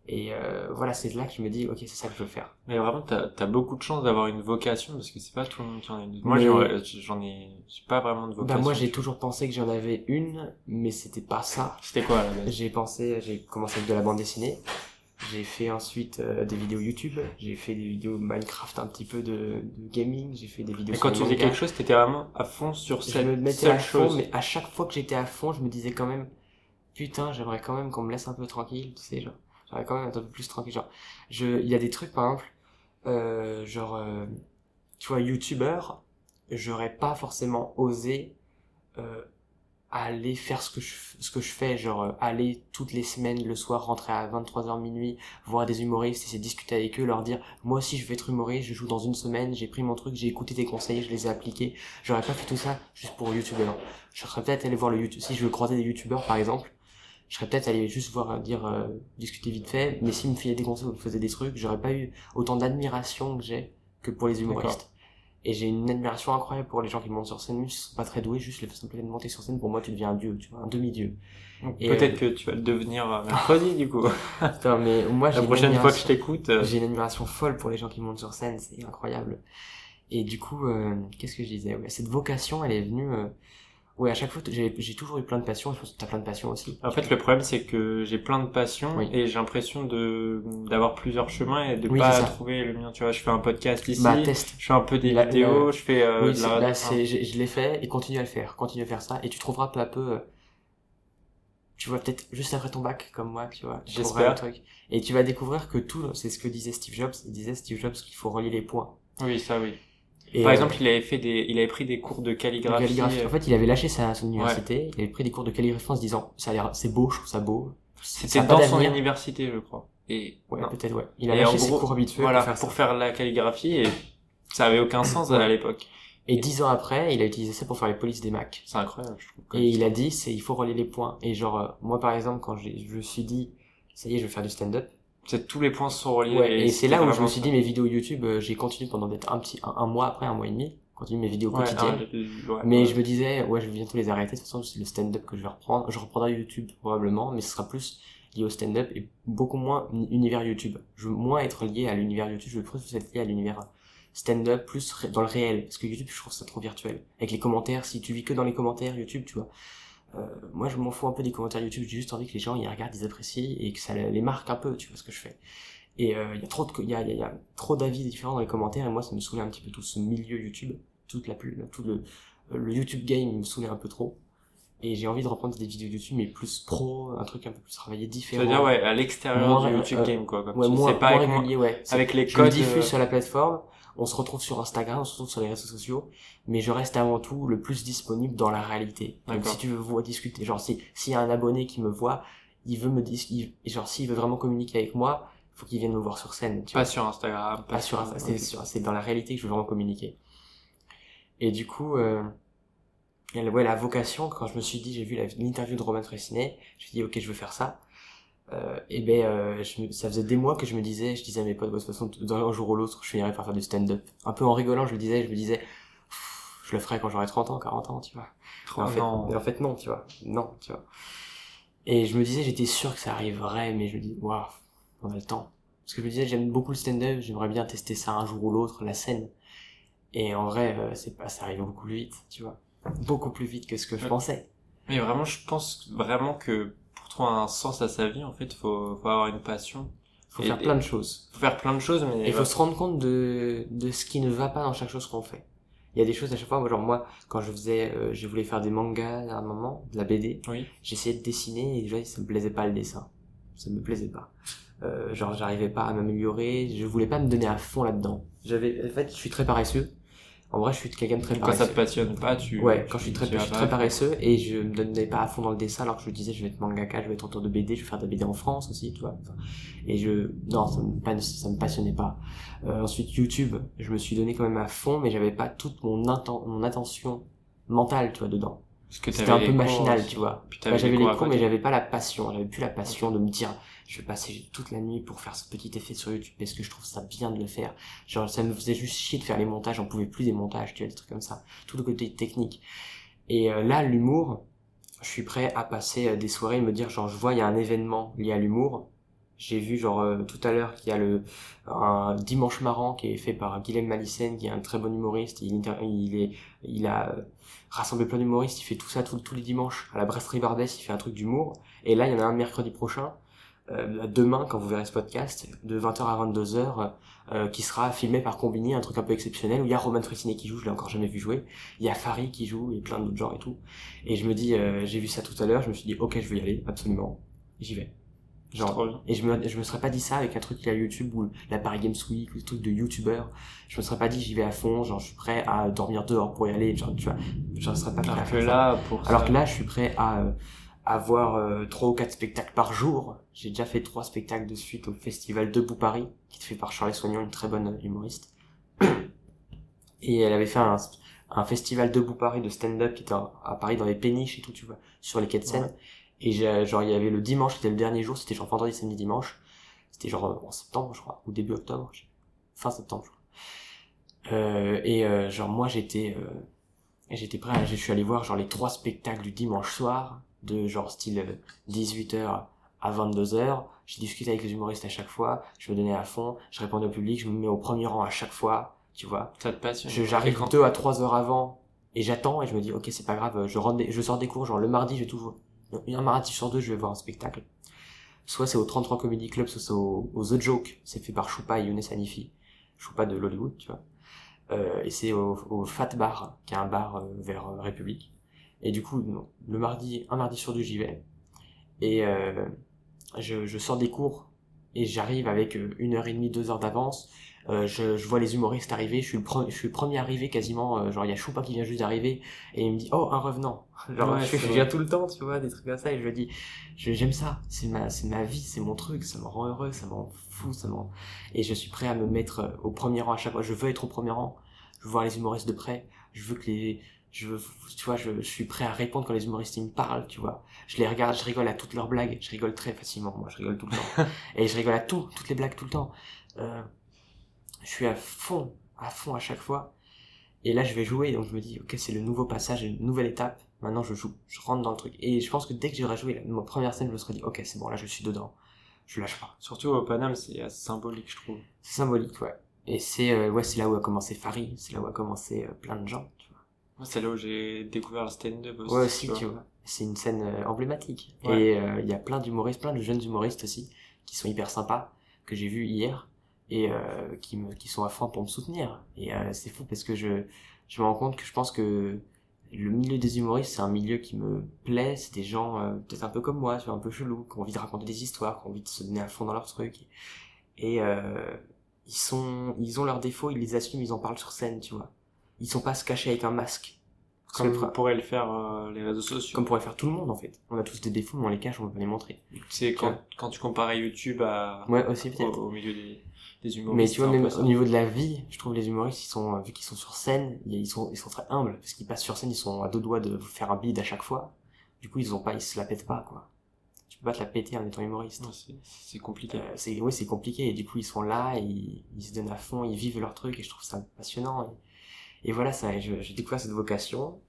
Et euh, voilà, c'est là que je me dis, ok, c'est ça que je veux faire. Mais vraiment, t'as as beaucoup de chance d'avoir une vocation parce que c'est pas tout le monde qui en a une. Moi, Mais- j'en ai, j'ai pas vraiment de Bah vocation. moi j'ai toujours pensé que j'en avais une, mais c'était pas ça. C'était quoi à la base? J'ai pensé, j'ai commencé avec de la bande dessinée. J'ai fait ensuite euh, des vidéos YouTube, j'ai fait des vidéos Minecraft, un petit peu de, de gaming, j'ai fait des vidéos Et quand tu faisais quelque chose, t'étais vraiment à fond sur je cette me mettais seule à fond, chose. mais à chaque fois que j'étais à fond, je me disais quand même, putain, j'aimerais quand même qu'on me laisse un peu tranquille, tu sais, genre, j'aimerais quand même un peu plus tranquille, genre, je, il y a des trucs, par exemple, euh, genre, euh, tu vois, youtubeur, j'aurais pas forcément osé, euh, aller faire ce que je, ce que je fais, genre, euh, aller toutes les semaines, le soir, rentrer à 23h minuit, voir des humoristes, essayer de discuter avec eux, leur dire, moi aussi je vais être humoriste, je joue dans une semaine, j'ai pris mon truc, j'ai écouté tes conseils, je les ai appliqués, j'aurais pas fait tout ça juste pour youtubeur. Je serais peut-être allé voir le YouTube, si je veux croiser des youtubeurs par exemple, je serais peut-être allé juste voir, dire, euh, discuter vite fait, mais s'ils me filaient des conseils ou me faisaient des trucs, j'aurais pas eu autant d'admiration que j'ai que pour les humoristes. Et j'ai une admiration incroyable pour les gens qui montent sur scène, même s'ils sont pas très doués, juste le fait de monter sur scène, pour moi tu deviens un dieu, tu vois, un demi-dieu. Peut-être euh, que tu vas le devenir euh, mercredi, du coup. Putain, mais moi La prochaine fois que je admiration- t'écoute, euh, J'ai une admiration folle pour les gens qui montent sur scène, c'est incroyable. Et du coup, euh, qu'est-ce que je disais? Ouais, Cette vocation, elle est venue... Ouais, à chaque fois, j'ai toujours eu plein de passions, je pense que t'as plein de passions aussi. En fait, le problème, c'est que j'ai plein de passions Oui. et j'ai l'impression de d'avoir plusieurs chemins et de Oui, pas trouver le mien. Tu vois, je fais un podcast ici, Bah, teste. je fais un peu des La- vidéos, la- je fais euh, oui, de c'est- la... là, c'est, je, je l'ai fait et continue à le faire. Continue à faire ça et tu trouveras peu à peu, euh, tu vois, peut-être juste après ton bac, comme moi, tu vois. tu J'espère. le truc. Et tu vas découvrir que tout, c'est ce que disait Steve Jobs. Il disait Steve Jobs qu'il faut relier les points. Oui, ça oui. Et, Par euh, exemple, il avait fait des, il avait pris des cours de de calligraphie. euh, En fait, il avait lâché sa, son université, il avait pris des cours de calligraphie en se disant, ça a l'air, c'est beau, je trouve ça beau. C'était dans son université, je crois. Et Ouais, peut-être, ouais. Il a Et lâché ses gros, cours habituels voilà, pour faire ça. pour faire la calligraphie et ça avait aucun sens à l'époque. Et dix ans après, il a utilisé ça pour faire les polices des Macs. C'est incroyable, je trouve. Et il a dit, c'est, il faut relier les points. Et genre, euh, moi, par exemple, quand j'ai, je me suis dit, ça y est, je vais faire du stand-up. C'est tous les points sont reliés. Ouais, et c'est c'était là où je me suis dit, mes vidéos YouTube, euh, j'ai continué pendant peut-être un petit, un, un mois après, un mois et demi, continue mes vidéos Ouais, quotidiennes. un- le- ouais, Mais je me disais, ouais, je vais bientôt les arrêter. De toute façon, c'est le stand-up que je vais reprendre. Je reprendrai YouTube probablement, mais ce sera plus lié au stand-up et beaucoup moins uni- univers YouTube. Je veux moins être lié à l'univers YouTube, je veux plus être lié à l'univers stand-up, plus dans le réel. Parce que YouTube, je trouve ça trop virtuel. Avec les commentaires, si tu vis que dans les commentaires YouTube, tu vois. Euh, moi, je m'en fous un peu des commentaires YouTube. J'ai juste envie que les gens ils regardent, ils apprécient et que ça les marque un peu, tu vois ce que je fais. Et euh, il y a trop de, y a, y a- y trop d'avis différents dans les commentaires et moi, ça me saoulait un petit peu tout ce milieu YouTube, toute la plus, tout le, le YouTube game il me saoulait un peu trop. Et j'ai envie de reprendre des vidéos YouTube, mais plus pro, un truc un peu plus travaillé, différent. C'est-à-dire, ouais, à l'extérieur du YouTube euh, Game, quoi. Comme Ouais, moins, c'est pas moins avec, régulier, ouais. Avec les je le codes. diffuse euh, sur la plateforme, on se retrouve sur Instagram, on se retrouve sur les réseaux sociaux, mais je reste avant tout le plus disponible dans la réalité. Donc si tu veux voir discuter, genre si s'il y a un abonné qui me voit, il veut me dis, il- genre s'il veut vraiment communiquer avec moi, faut qu'il vienne me voir sur scène. Tu Pas vois. sur Instagram. Pas sur Insta, c'est dans la réalité que je veux vraiment communiquer. Et du coup, euh, elle- ouais, la vocation, quand je me suis dit, j'ai vu l'interview de Roman Tressinet, je me suis dit, ok, je veux faire ça. Euh, et ben, euh, je ça faisait des mois que je me disais, je disais à mes potes, de toute façon, dans un jour ou l'autre, je finirais par faire du stand-up. Un peu en rigolant, je le disais, je me disais, je le ferai quand j'aurai 30 ans, 40 ans, tu vois. En, fait, en fait, non, tu vois. Non, tu vois. Et je me disais, j'étais sûr que ça arriverait, mais je me dis, waouh, on a le temps. Parce que je me disais, j'aime beaucoup le stand-up, j'aimerais bien tester ça un jour ou l'autre, la scène. Et en vrai, euh, c'est pas, ça arrive beaucoup plus vite, tu vois. Beaucoup plus vite que ce que je Ouais. pensais. Mais vraiment, je pense vraiment que trouver un sens à sa vie, en fait, faut, faut avoir une passion. Faut Et- faire plein de choses. Faut faire plein de choses, mais il faut se rendre compte de, de ce qui ne va pas dans chaque chose qu'on fait. Il y a des choses à chaque fois, moi, genre moi, quand je faisais, euh, je voulais faire des mangas à un moment, de la BD, Oui. j'essayais de dessiner et déjà ça me plaisait pas le dessin. Ça me plaisait pas. Euh, genre j'arrivais pas à m'améliorer, je voulais pas me donner à fond là-dedans. J'avais, en fait, je suis très paresseux. En vrai, je suis quelqu'un de très Quand paresseux. ça te passionne pas, tu. Ouais, quand je suis très, je suis paresseux et je me donnais pas à fond dans le dessin alors que je me disais je vais être mangaka, je vais être auteur de BD, je vais faire de la BD en France aussi, tu vois. Et je, non, ça me, pas- ça me passionnait pas. Euh, ensuite YouTube, je me suis donné quand même à fond, mais j'avais pas toute mon, inten- mon attention mentale, tu vois, dedans. Parce que C'était un peu cours machinal, tu vois. Bah, j'avais les cours mais j'avais pas la passion. J'avais plus la passion de me dire, je vais passer toute la nuit pour faire ce petit effet sur YouTube parce que je trouve ça bien de le faire. Genre, ça me faisait juste chier de faire les montages. J'en pouvais plus des montages, tu vois, des trucs comme ça. Tout le côté technique. Et euh, là, l'humour, je suis prêt à passer euh, des soirées et me dire, genre, je vois, il y a un événement lié à l'humour. J'ai vu, genre, euh, tout à l'heure qu'il y a le, un dimanche marrant qui est fait par Guilhem Malissen, qui est un très bon humoriste. Il, il est, il a rassemblé plein d'humoristes. Il fait tout ça tous les dimanches. À la Brasserie Barbès, il fait un truc d'humour. Et là, il y en a un mercredi prochain, euh, demain, quand vous verrez ce podcast, de 20h à 22h, euh, qui sera filmé par Combini, un truc un peu exceptionnel, où il y a Roman Fressinet qui joue, je l'ai encore jamais vu jouer, il y a Farid qui joue, et plein d'autres gens et tout. Et je me dis, euh, j'ai vu ça tout à l'heure, je me suis dit, ok, je vais y aller, absolument. J'y vais. Genre, et je me, je me serais pas dit ça avec un truc qui a YouTube ou la Paris Games Week ou le truc de YouTuber. Je me serais pas dit j'y vais à fond, genre je suis prêt à dormir dehors pour y aller, genre tu vois, je serais pas prêt à Alors que faire ça. là, pour Alors ça- que là, je suis prêt à euh, avoir euh, trois ou quatre spectacles par jour. J'ai déjà fait trois spectacles de suite au festival Debout Paris, qui est fait par Charlie Soignon, une très bonne euh, humoriste. Et elle avait fait un, un festival Debout Paris de stand-up qui était à Paris dans les péniches et tout, tu vois, sur les quais de Seine. Ouais. Et genre, il y avait le dimanche, c'était le dernier jour, c'était genre vendredi, samedi, dimanche. C'était genre euh, en septembre, je crois, ou début octobre, je sais- fin septembre, je crois. Euh, et euh, genre, moi, j'étais... euh, J'étais prêt, à- je suis allé voir genre les trois spectacles du dimanche soir, de genre style 18h à 22h. J'ai discuté avec les humoristes à chaque fois, je me donnais à fond, je répondais au public, je me mets au premier rang à chaque fois, tu vois. Ça te passionne. Je- J'arrive Quand- deux à trois heures avant et j'attends et je me dis ok c'est pas grave, je, rentre des- je sors des cours, genre le mardi je vais toujours, un mardi sur deux je vais voir un spectacle. Soit c'est au 33 Comedy Club, soit c'est au, au The Joke, c'est fait par Choupa et Younes Hanifi, Choupa de l'Hollywood, tu vois. Euh, et c'est au, au Fat Bar, qui est un bar euh, vers euh, République. Et du coup, non, le mardi, un mardi sur deux, j'y vais. Et euh, je, je sors des cours et j'arrive avec euh, une heure et demie, deux heures d'avance. Euh, je, je vois les humoristes arriver, je suis le, pre- je suis le premier arrivé quasiment. euh, genre, il y a Choupa qui vient juste d'arriver et il me dit Oh, un revenant. Genre, Ouais, je, viens tout le temps, tu vois, des trucs comme ça. Et je dis J'aime ça, c'est ma, c'est ma vie, c'est mon truc, ça me rend heureux, ça m'en fout, ça m'en. Et je suis prêt à me mettre au premier rang à chaque fois. Je veux être au premier rang, je veux voir les humoristes de près, je veux que les. Je veux, tu vois, je, je suis prêt à répondre quand les humoristes ils me parlent, tu vois. Je les regarde, je rigole à toutes leurs blagues, je rigole très facilement, moi, je rigole tout le temps. Et je rigole à tout, toutes les blagues tout le temps. Euh, je suis à fond, à fond à chaque fois. Et là, je vais jouer, donc je me dis, ok, c'est le nouveau passage, une nouvelle étape. Maintenant, je joue, je rentre dans le truc. Et je pense que dès que j'aurai joué ma première scène, je me serais dit, ok, c'est bon, là, je suis dedans. Je lâche pas. Surtout au Paname, c'est assez symbolique, je trouve. C'est symbolique, ouais. Et c'est, euh, ouais, c'est là où a commencé Farid, c'est là où a commencé euh, plein de gens, c'est là où j'ai découvert le stand-up aussi. Ouais, aussi, tu vois. C'est une scène euh, emblématique. Ouais. Et euh, il y a plein d'humoristes, plein de jeunes humoristes aussi, qui sont hyper sympas, que j'ai vus hier, et euh, qui, me, qui sont à fond pour me soutenir. Et euh, c'est fou parce que je, je me rends compte que je pense que le milieu des humoristes, c'est un milieu qui me plaît. C'est des gens peut-être un peu comme moi, un peu chelous, qui ont envie de raconter des histoires, qui ont envie de se donner à fond dans leur truc. Et ils sont, ils ont leurs défauts, ils les assument, ils en parlent sur scène, tu vois. Ils sont pas se cacher avec un masque. Comme pourraient le faire euh, les réseaux sociaux. comme pourrait faire tout le monde en fait. On a tous des défauts, mais on les cache, on veut pas les montrer. Tu sais, quand, quand tu comparais YouTube à, Ouais, aussi au, peut-être. au milieu des, des humoristes. Mais tu vois, c'est même au niveau de la vie, je trouve les humoristes, ils sont, euh, vu qu'ils sont sur scène, ils sont, ils sont très humbles, parce qu'ils passent sur scène, ils sont à deux doigts de faire un bide à chaque fois. Du coup, ils ont pas, ils se la pètent pas, quoi. Tu peux pas te la péter en étant humoriste. Ouais, c'est- c'est compliqué. Euh, c'est, ouais, c'est compliqué, et du coup, ils sont là, et ils, ils se donnent à fond, ils vivent leur truc, et je trouve ça passionnant. Et, et voilà, ça, je- j'ai découvert cette vocation,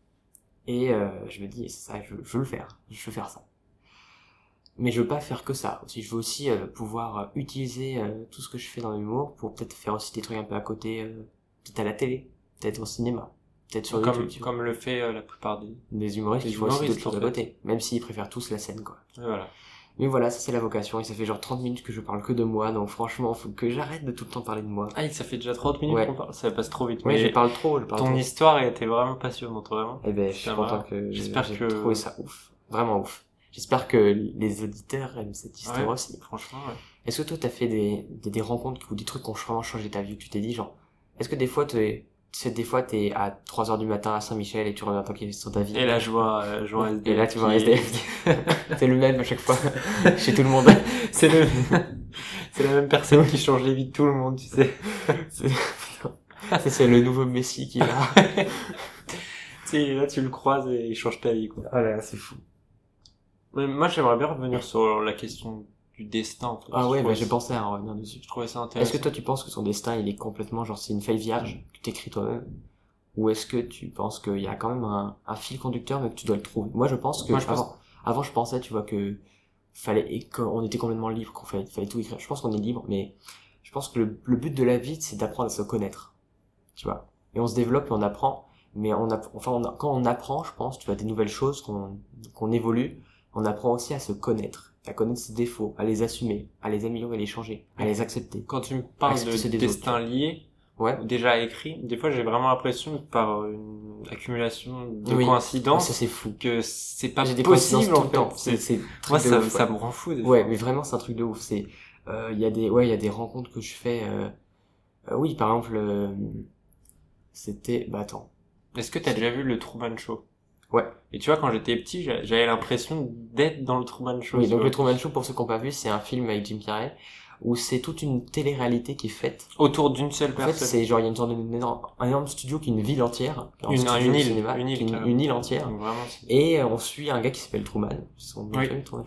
et euh, je me dis, ça, je, je veux le faire, je veux faire ça. Mais je veux pas faire que ça aussi. Je veux aussi euh, pouvoir utiliser euh, tout ce que je fais dans l'humour pour peut-être faire aussi des trucs un peu à côté, peut-être à la télé, peut-être au cinéma, peut-être sur comme, YouTube. comme le fait la plupart des. Des humoristes, des ils font aussi d'autres choses à côté, même s'ils préfèrent tous la scène, quoi. Et voilà. Mais voilà, ça c'est la vocation, et ça fait genre 30 minutes que je parle que de moi, donc franchement, faut que j'arrête de tout le temps parler de moi. Ah, ça fait déjà 30 minutes Ouais. qu'on parle. Ça passe trop vite. Ouais, mais je parle trop, je parle ton trop. histoire était vraiment passionnante, vraiment. Eh ben, je suis content que J'espère que- trouvé ça ouf. Vraiment ouf. J'espère que les auditeurs aiment cette histoire Ouais. aussi. Franchement, ouais. Est-ce que toi, t'as fait des, des, des rencontres ou des trucs qui ont vraiment changé ta vie, que tu t'es dit, genre, est-ce que des fois, t'es, tu sais, des fois, t'es à 3 heures du matin à Saint-Michel et tu reviens tranquille sur ta vie. Et là, je vois, euh, je vois un SDF. Et là, tu vois un SDF. c'est le même à chaque fois. Chez tout le monde. C'est le, c'est la même personne qui change les vies de tout le monde, tu sais. C'est, c'est, le nouveau Messi qui est là. tu sais, là, tu le croises et il change ta vie, quoi. Oh là, c'est fou. Mais moi, j'aimerais bien revenir sur la question du destin, en fait. Ah ouais, Je bah, j'ai pensé à en revenir dessus. Je trouvais ça Est-ce intéressant. que toi tu penses que ton destin il est complètement genre c'est une feuille vierge que t'écris toi-même? Ou est-ce que tu penses qu'il y a quand même un, un fil conducteur mais que tu dois le trouver? Moi je pense que Moi, je pense- avant, avant je pensais tu vois que fallait et qu'on était complètement libre qu'on fallait, fallait tout écrire. Je pense qu'on est libre mais je pense que le, le but de la vie c'est d'apprendre à se connaître. Tu vois? Et on se développe et on apprend mais on app- enfin on a- quand on apprend je pense tu vois des nouvelles choses qu'on qu'on évolue on apprend aussi à se connaître à connaître ses défauts, à les assumer, à les améliorer, les changer, à les accepter. Quand tu me parles de des destin lié, Ouais. déjà écrit, des fois j'ai vraiment l'impression que par une accumulation de Oui. coïncidences, Ça c'est fou. que c'est pas J'ai des possible tout en temps. C'est, c'est Moi ça, ouf, ça ouais. me rend fou Ouais, mais vraiment c'est un truc de ouf. C'est, euh, il y a des, ouais, il y a des rencontres que je fais. Euh, euh, oui, par exemple, euh, c'était, bah attends. Est-ce que t'as déjà vu le Truman Show? Ouais. Et tu vois, quand j'étais petit, j'a- j'avais l'impression d'être dans le Truman Show. Oui, donc vois. le Truman Show, pour ceux qui n'ont pas vu, c'est un film avec Jim Carrey où c'est toute une télé-réalité qui est faite. Autour d'une seule En fait, personne. c'est genre il y a une sorte d'énorme, un énorme studio qui est une ville entière, un Une- studio une de île, cinéma, une île, une, île entière. Donc vraiment, c'est- Et euh, on suit un gars qui s'appelle Truman, son Oui. Truman.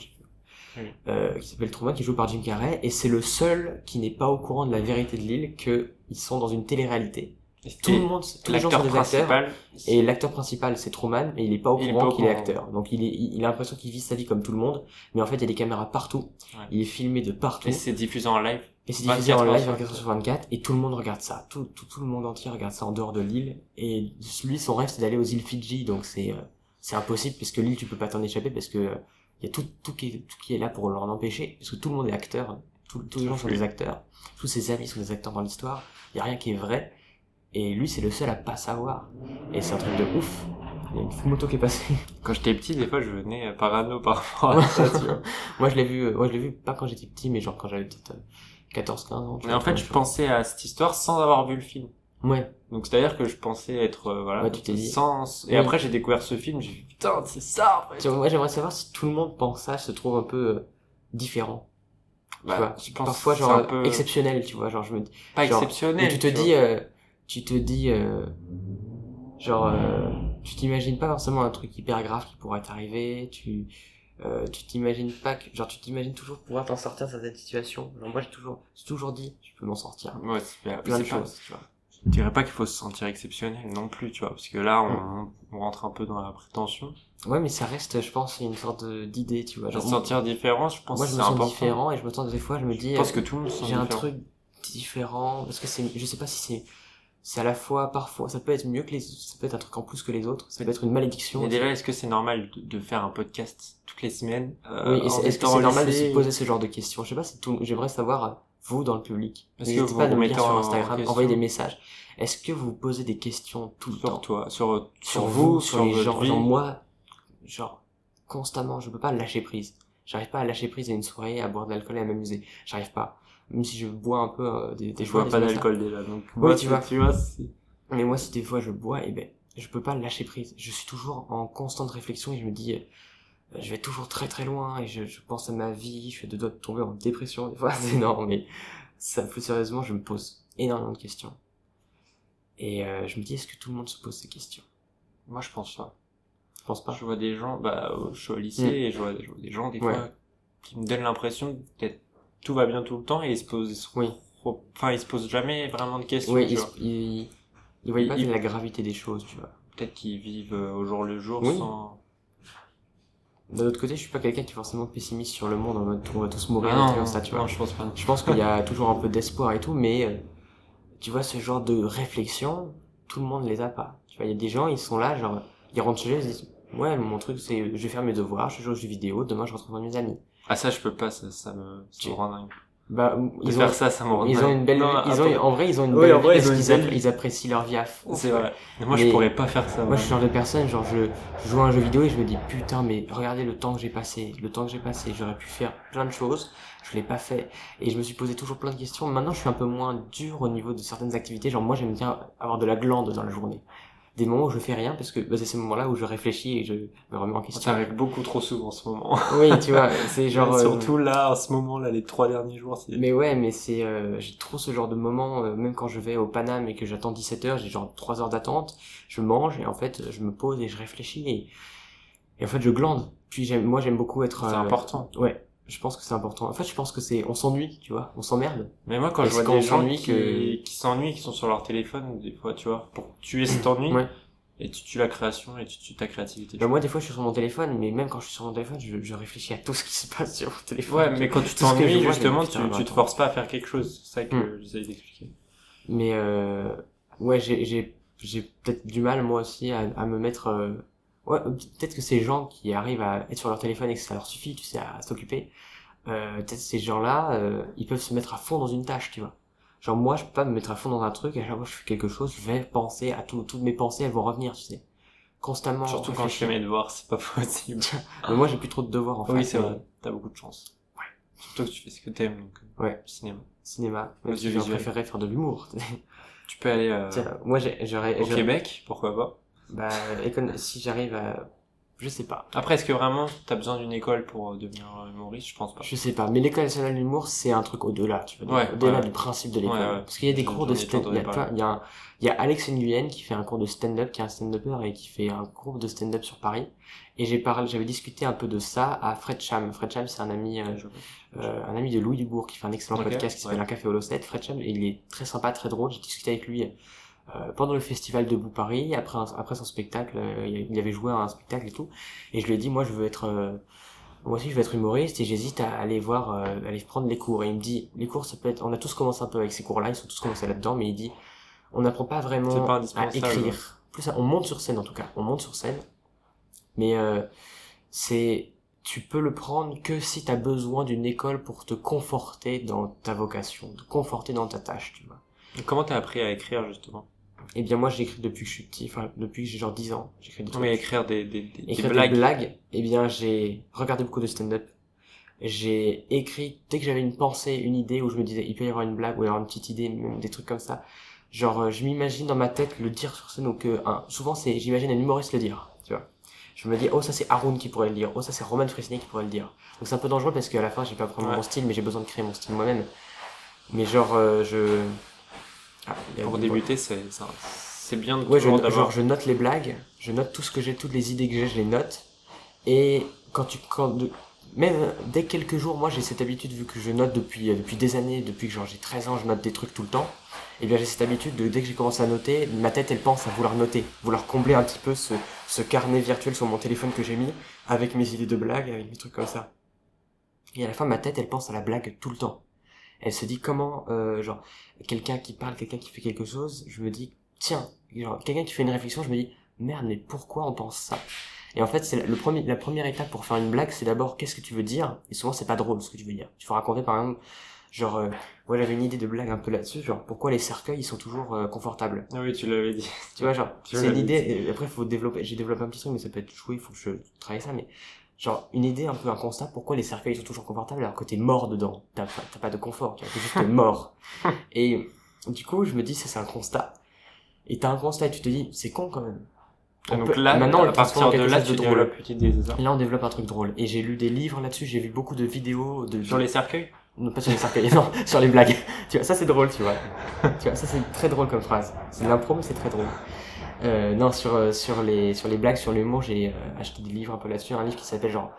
Oui. Euh, qui s'appelle Truman, qui joué par Jim Carrey, et c'est le seul qui n'est pas au courant de la vérité de l'île que ils sont dans une télé-réalité. Et Tout le monde, tous les gens sont l'acteur des acteurs, et l'acteur principal c'est Truman, mais il est pas au Il courant qu'il est acteur. Donc il est, il, a l'impression qu'il vit sa vie comme tout le monde, mais en fait il y a des caméras partout, Ouais. il est filmé de partout. Et c'est diffusé en live. Et c'est diffusé en 24 live heures 24 heures sur 24 et tout le monde regarde ça. Tout, tout, tout le monde entier regarde ça en dehors de l'île. Et lui, son rêve, c'est d'aller aux îles Fidji. Donc c'est, euh, c'est impossible puisque l'île, tu peux pas t'en échapper parce que euh, il y a tout, tout, qui est, tout qui est là pour l'en empêcher. Parce que tout le monde est acteur. Tous les gens sont des acteurs. Tous ses amis sont des acteurs dans l'histoire. Il y a rien qui est vrai. Et lui, c'est le seul à pas savoir. Et c'est un truc de ouf. Il y a une moto qui est passée. Quand j'étais petit, des fois, je venais euh, parano par rapport à ça, tu vois. moi, je l'ai vu, euh, moi, je l'ai vu pas quand j'étais petit, mais genre quand j'avais peut-être euh, 14, 15 ans. tu Mais en fait, je pensais à cette histoire sans avoir vu le film. Ouais. Donc c'est-à-dire que je pensais être euh, voilà Ouais, tu t'es dit. sans et après j'ai découvert ce film, j'ai dit putain, c'est ça en fait. Tu moi, j'aimerais savoir si tout le monde pense ça, se trouve un peu euh, différent. tu Bah, vois. je pense Parfois, genre, un peu exceptionnel, tu vois. Genre, je me dis, pas genre, exceptionnel. tu te dis, euh, tu te dis, euh, genre, euh, tu t'imagines pas forcément un truc hyper grave qui pourrait t'arriver, tu, euh, tu t'imagines pas que, genre, tu t'imagines toujours pouvoir t'en sortir de certaines situations. Genre, moi, j'ai toujours, j'ai toujours dit, je peux m'en sortir. Ouais, c'est Plein de choses, tu vois. Je dirais pas qu'il faut se sentir exceptionnel non plus, tu vois, parce que là on, on rentre un peu dans la prétention. Ouais, mais ça reste, je pense, une sorte d'idée, tu vois. Genre, se sentir différent, je pense moi, que je me sens différent et je me sens des fois, je me dis, Je pense que tout le monde se sent j'ai un truc différent parce que c'est je sais pas si c'est c'est à la fois parfois ça peut être mieux que les ça peut être un truc en plus que les autres ça peut être une malédiction. Mais déjà, est-ce que c'est normal de, de faire un podcast toutes les semaines euh, oui en est-ce que c'est normal de se poser ce genre de questions? Je sais pas c'est tout j'aimerais savoir vous dans le public. N'hésitez pas à nous mettez sur en Instagram question. envoyez des messages. Est-ce que vous posez des questions tout le sur temps? toi, sur, sur vous sur, les gens genre moi genre constamment je peux pas lâcher prise. J'arrive pas à lâcher prise à une soirée à boire de l'alcool et à m'amuser. J'arrive pas même si je bois un peu euh, des, des je fois bois pas d'alcool déjà, donc Oui, tu vois. tu vois, Mais moi, si des fois je bois, et ben, je peux pas lâcher prise. Je suis toujours en constante réflexion et je me dis, euh, je vais toujours très très loin et je, je pense à ma vie, je fais de doigts de tomber en dépression. Des fois, c'est énorme, mais ça, plus sérieusement, je me pose énormément de questions. Et euh, je me dis, est-ce que tout le monde se pose ces questions? Moi je pense pas. Je pense pas? Je vois des gens, bah, je suis au lycée Mm. et je vois, je vois des gens des Ouais. fois qui me donnent l'impression que tout va bien tout le temps et ils se posent, Oui. enfin ils se posent jamais vraiment de questions. Oui, tu ils, vois. pas la gravité des choses, tu vois. Peut-être qu'ils vivent euh, au jour le jour Oui. sans. D'un autre côté, je suis pas quelqu'un qui est forcément pessimiste sur le monde en mode on va tous mourir, Ah non, ça, tu vois. non, je pense pas. Je pense qu'il y a toujours un peu d'espoir et tout, mais euh, tu vois, ce genre de réflexion, tout le monde les a pas. Tu vois, il y a des gens, ils sont là, genre, ils rentrent chez eux, ils se disent, ouais, mon truc, c'est, je vais faire mes devoirs, je joue aux jeux vidéo, demain je retrouverai mes amis. Ah ça je peux pas, ça, ça me, ça me rend dingue. Bah, ils ont, faire ça, ça me rend ils ont une belle Non, ils ont, en vrai, ils ont une Oui, belle en vrai, ils ont une belle apprécient leur vie à fond. C'est vrai. Mais moi je pourrais pas faire ça. Moi, je suis le genre de personne, genre, je, je joue à un jeu vidéo et je me dis, putain, mais regardez le temps que j'ai passé, le temps que j'ai passé, j'aurais pu faire plein de choses, je l'ai pas fait. Et je me suis posé toujours plein de questions. Maintenant, je suis un peu moins dur au niveau de certaines activités. Genre, moi, j'aime bien avoir de la glande dans la journée. Des moments où je fais rien parce que bah, c'est ces moments-là où je réfléchis et je me remets en question. Ça arrive beaucoup trop souvent en ce moment. Oui, tu vois, c'est genre. euh, Surtout là, en ce moment là, les trois derniers jours. Mais ouais, mais c'est, euh, j'ai trop ce genre de moment, euh, même quand je vais au Paname et que j'attends 17 heures, j'ai genre 3 heures d'attente, je mange et en fait, je me pose et je réfléchis et, et en fait, je glande. Puis j'aime, moi, j'aime beaucoup être. C'est euh, important. Ouais, je pense que c'est important. En fait, je pense que c'est, on s'ennuie, tu vois, on s'emmerde. Mais moi, quand je vois des gens qui, que- qui s'ennuient, qui sont sur leur téléphone, des fois, tu vois, pour tuer cet ennui, Ouais. et tu tues la création et tu tues ta créativité. Bah, moi, des fois, je suis sur mon téléphone, mais même quand je suis sur mon téléphone, je, je réfléchis à tout ce qui se passe sur mon téléphone. Ouais, mais quand tu t'ennuies, justement, tu, tu te forces pas à faire quelque chose. C'est ça que Hmm. j'essaye d'expliquer. Mais euh, ouais, j'ai j'ai j'ai peut-être du mal moi aussi à, à me mettre euh, Ouais, peut-être que ces gens qui arrivent à être sur leur téléphone et que ça leur suffit, tu sais, à s'occuper, euh, peut-être ces gens-là, euh, ils peuvent se mettre à fond dans une tâche, tu vois. Genre moi, je peux pas me mettre à fond dans un truc, et à chaque fois que je fais quelque chose, je vais penser à tout, toutes mes pensées, elles vont revenir, tu sais. Constamment. Surtout quand je fais mes devoirs, c'est pas possible. Mais moi, j'ai plus trop de devoirs, en fait. oui, c'est vrai. T'as beaucoup de chance. Ouais. Surtout que tu fais ce que t'aimes, donc. euh, Ouais. Cinéma. Cinéma. Même si je préférais faire de l'humour. Tu peux aller euh, Tiens, moi, j'aurais, au Québec, pourquoi pas. Bah, si j'arrive à, je sais pas. Après, est-ce que vraiment t'as besoin d'une école pour euh, devenir euh, humoriste? Je pense pas. Je sais pas, mais l'école nationale de l'humour, c'est un truc au-delà, tu vois, Ouais, au-delà ouais. du principe de l'école. Ouais. Parce qu'il y a des cours de stand-up, il il y a, un- il y a Alex Nguyen qui fait un cours de stand-up, qui est un stand-upper et qui fait un cours de stand-up sur Paris. Et j'ai parlé, j'avais discuté un peu de ça à Fred Cham. Fred Cham, c'est un ami, euh, euh, un ami de Louis Dubourg qui fait un excellent podcast qui s'appelle. Un café au. Fred Cham, il est très sympa, très drôle. J'ai discuté avec lui euh, pendant le festival Debout Paris, après, un- après son spectacle, euh, il avait joué à un spectacle et tout. Et je lui ai dit, moi, je veux être, euh, moi aussi, je veux être humoriste et j'hésite à aller voir, euh, aller prendre les cours. Et il me dit, les cours, ça peut être, on a tous commencé un peu avec ces cours-là, ils sont tous commencés là-dedans, mais il dit, on n'apprend pas vraiment pas à écrire. Plus ça, on monte sur scène en tout cas, on monte sur scène, mais euh, c'est, tu peux le prendre que si tu as besoin d'une école pour te conforter dans ta vocation, te conforter dans ta tâche, tu vois. Et Comment t'as appris à écrire justement? Eh bien moi j'écris depuis que je suis petit, enfin depuis que j'ai genre 10 ans, j'écris des trucs. mais écrire des, des, des, des Écrire blagues. des blagues, eh bien j'ai regardé beaucoup de stand-up. J'ai écrit, dès que j'avais une pensée, une idée où je me disais il peut y avoir une blague ou y avoir une petite idée, même des trucs comme ça. Genre euh, je m'imagine dans ma tête le dire sur scène ou que un, souvent c'est j'imagine un humoriste le dire, tu vois. Je me dis oh ça c'est Haroun qui pourrait le dire, oh ça c'est Roman Fresnay qui pourrait le dire. Donc c'est un peu dangereux parce qu'à la fin j'ai pas vraiment Ouais. mon style mais j'ai besoin de créer mon style moi-même. Mais genre euh, je il Pour débuter, c'est bien de Ouais, je, genre je note les blagues, je note tout ce que j'ai, toutes les idées que j'ai, je les note. Et quand tu, quand de- même euh, dès quelques jours, moi j'ai cette habitude vu que je note depuis euh, depuis des années, depuis que genre j'ai 13 ans, je note des trucs tout le temps. Et bien j'ai cette habitude de dès que j'ai commencé à noter, ma tête elle pense à vouloir noter, vouloir combler un petit peu ce, ce carnet virtuel sur mon téléphone que j'ai mis avec mes idées de blagues, avec mes trucs comme ça. Et à la fin ma tête elle pense à la blague tout le temps. Elle se dit comment euh, genre quelqu'un qui parle, quelqu'un qui fait quelque chose, je me dis tiens, genre quelqu'un qui fait une réflexion, je me dis merde mais pourquoi on pense ça? Et en fait c'est la- le premier, la première étape pour faire une blague, c'est d'abord qu'est-ce que tu veux dire? Et souvent c'est pas drôle ce que tu veux dire. Tu faut raconter par exemple genre euh, ouais j'avais une idée de blague un peu là-dessus, genre pourquoi les cercueils ils sont toujours euh, confortables? Ah oui, tu l'avais dit. Tu vois genre c'est une idée. et après faut développer. J'ai développé un petit truc mais ça peut être joué, il faut que je travaille ça mais genre une idée un peu un constat pourquoi les cercueils sont toujours confortables alors que t'es mort dedans? T'as pas, t'as pas de confort tu vois, t'es juste mort. Et du coup je me dis ça c'est un constat. Et t'as un constat et tu te dis c'est con quand même. On donc peut- là, maintenant, on à partir de là, tu de drôle. idée, là on développe un truc drôle. Et j'ai lu des livres là-dessus j'ai vu beaucoup de vidéos de Sur les cercueils? Non pas sur les cercueils non sur les blagues. Tu vois ça c'est drôle tu vois. Tu vois ça c'est très drôle comme phrase. C'est de l'impro mais c'est très drôle euh, non sur euh, sur les sur les blagues sur l'humour j'ai euh, acheté des livres un peu là-dessus un livre qui s'appelle genre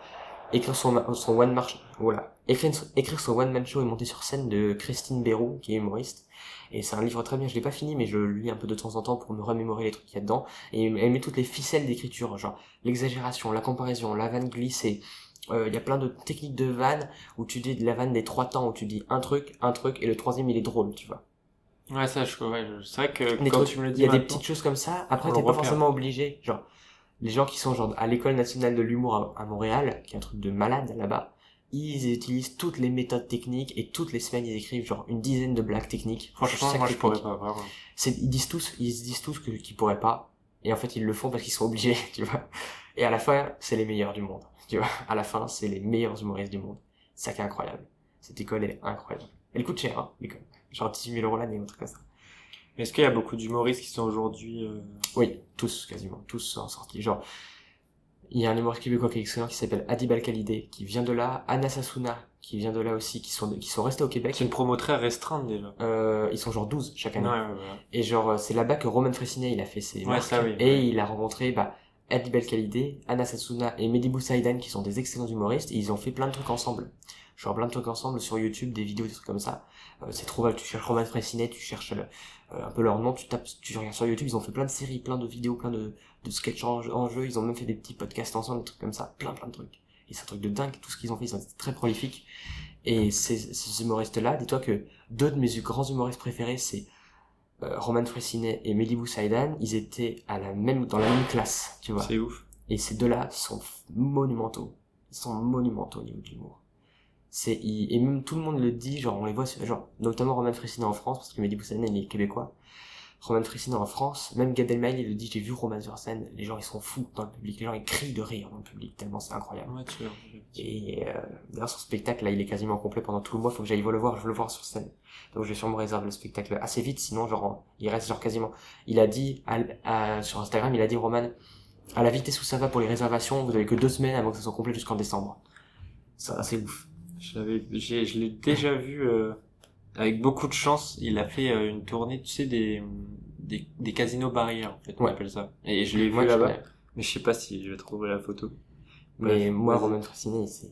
écrire son son one man voilà. Écrire écrire son one man show et monter sur scène de Christine Béroux qui est humoriste. Et c'est un livre très bien je l'ai pas fini mais je le lis un peu de temps en temps pour me remémorer les trucs qu'il y a dedans. Et elle met toutes les ficelles d'écriture genre l'exagération la comparaison la vanne glissée. Euh, il y a plein de techniques de vanne où tu dis de la vanne des trois temps où tu dis un truc un truc et le troisième il est drôle tu vois Ouais, ça, je, ouais, je- c'est vrai que Des quand trucs- tu me le dis il y a des petites choses comme ça après t'es pas forcément obligé. Genre les gens qui sont genre à l'école nationale de l'humour à, à Montréal qui est un truc de malade là-bas ils utilisent toutes les méthodes techniques et toutes les semaines ils écrivent genre une dizaine de blagues techniques Franchement, moi, je pourrais pas, vraiment. ils disent tous ils se disent tous que qu'ils pourraient pas et en fait ils le font parce qu'ils sont obligés tu vois. Et à la fin c'est les meilleurs du monde tu vois. À la fin c'est les meilleurs humoristes du monde. C'est ça qui est incroyable. Cette école elle est incroyable. Elle coûte cher hein l'école genre 18 000 euros l'année ou un truc comme ça Mais Est-ce qu'il y a beaucoup d'humoristes qui sont aujourd'hui... euh, oui tous quasiment tous sont sortis genre il y a un humoriste québécois qui est excellent qui s'appelle Adib Al-Khalidé qui vient de là Anna Sassouna qui vient de là aussi qui sont qui sont restés au Québec C'est une promo très restreinte, déjà. euh, ils sont genre 12 chaque Ouais, année ouais, ouais. Et genre, euh, c'est là-bas que Roman Fressinet, il a fait ses Ouais, marques. ça, oui, et ouais. il a rencontré, bah, Adi Belkhalidé, Anna Satsuna et Mehdi Boussaïdan, qui sont des excellents humoristes, et ils ont fait plein de trucs ensemble. Genre, plein de trucs ensemble sur YouTube, des vidéos, des trucs comme ça. Euh, c'est trouvable, tu cherches Roman Fressinet, tu cherches euh, un peu leur nom, tu tapes, tu regardes sur YouTube, ils ont fait plein de séries, plein de vidéos, plein de, de sketchs en, jeu- en jeu, ils ont même fait des petits podcasts ensemble, des trucs comme ça, plein plein de trucs. Et c'est un truc de dingue, tout ce qu'ils ont fait, ils sont très prolifiques. Et ces, ces humoristes-là, dis-toi que deux de mes grands humoristes préférés, c'est euh, Roman Fressinet et Mehdi Boussaïdan, ils étaient à la même, dans la même classe, tu vois. C'est ouf. Et ces deux-là sont monumentaux. Ils sont monumentaux au niveau de l'humour. C'est, et même tout le monde le dit, genre, on les voit, genre, notamment Roman Fressinet en France, parce que Mehdi Boussané, il est québécois. Roman Fressinet en France, même Gad Elmaleh, il le dit, j'ai vu Roman sur scène, les gens, ils sont fous dans le public, les gens, ils crient de rire dans le public, tellement c'est incroyable. Ouais, tu vois. Et euh, d'ailleurs, son spectacle, là, il est quasiment complet pendant tout le mois. Faut que j'aille le voir, je veux le voir sur scène. Donc, je vais sûrement réserver le spectacle assez vite, sinon, genre, il reste genre quasiment. Il a dit à, à- sur Instagram, il a dit Roman, à la vitesse où ça va pour les réservations, vous avez que deux semaines avant que ça soit complet jusqu'en décembre. Ça, c'est ouf. Je l'avais, je l'ai déjà vu euh, avec beaucoup de chance. Il a fait euh, une tournée, tu sais, des, des, des casinos barrières, en fait, on Ouais. appelle ça. Et je l'ai vu là-bas. Mais je sais pas si je vais trouver la photo. Mais moi. Roman Fressinet, c'est,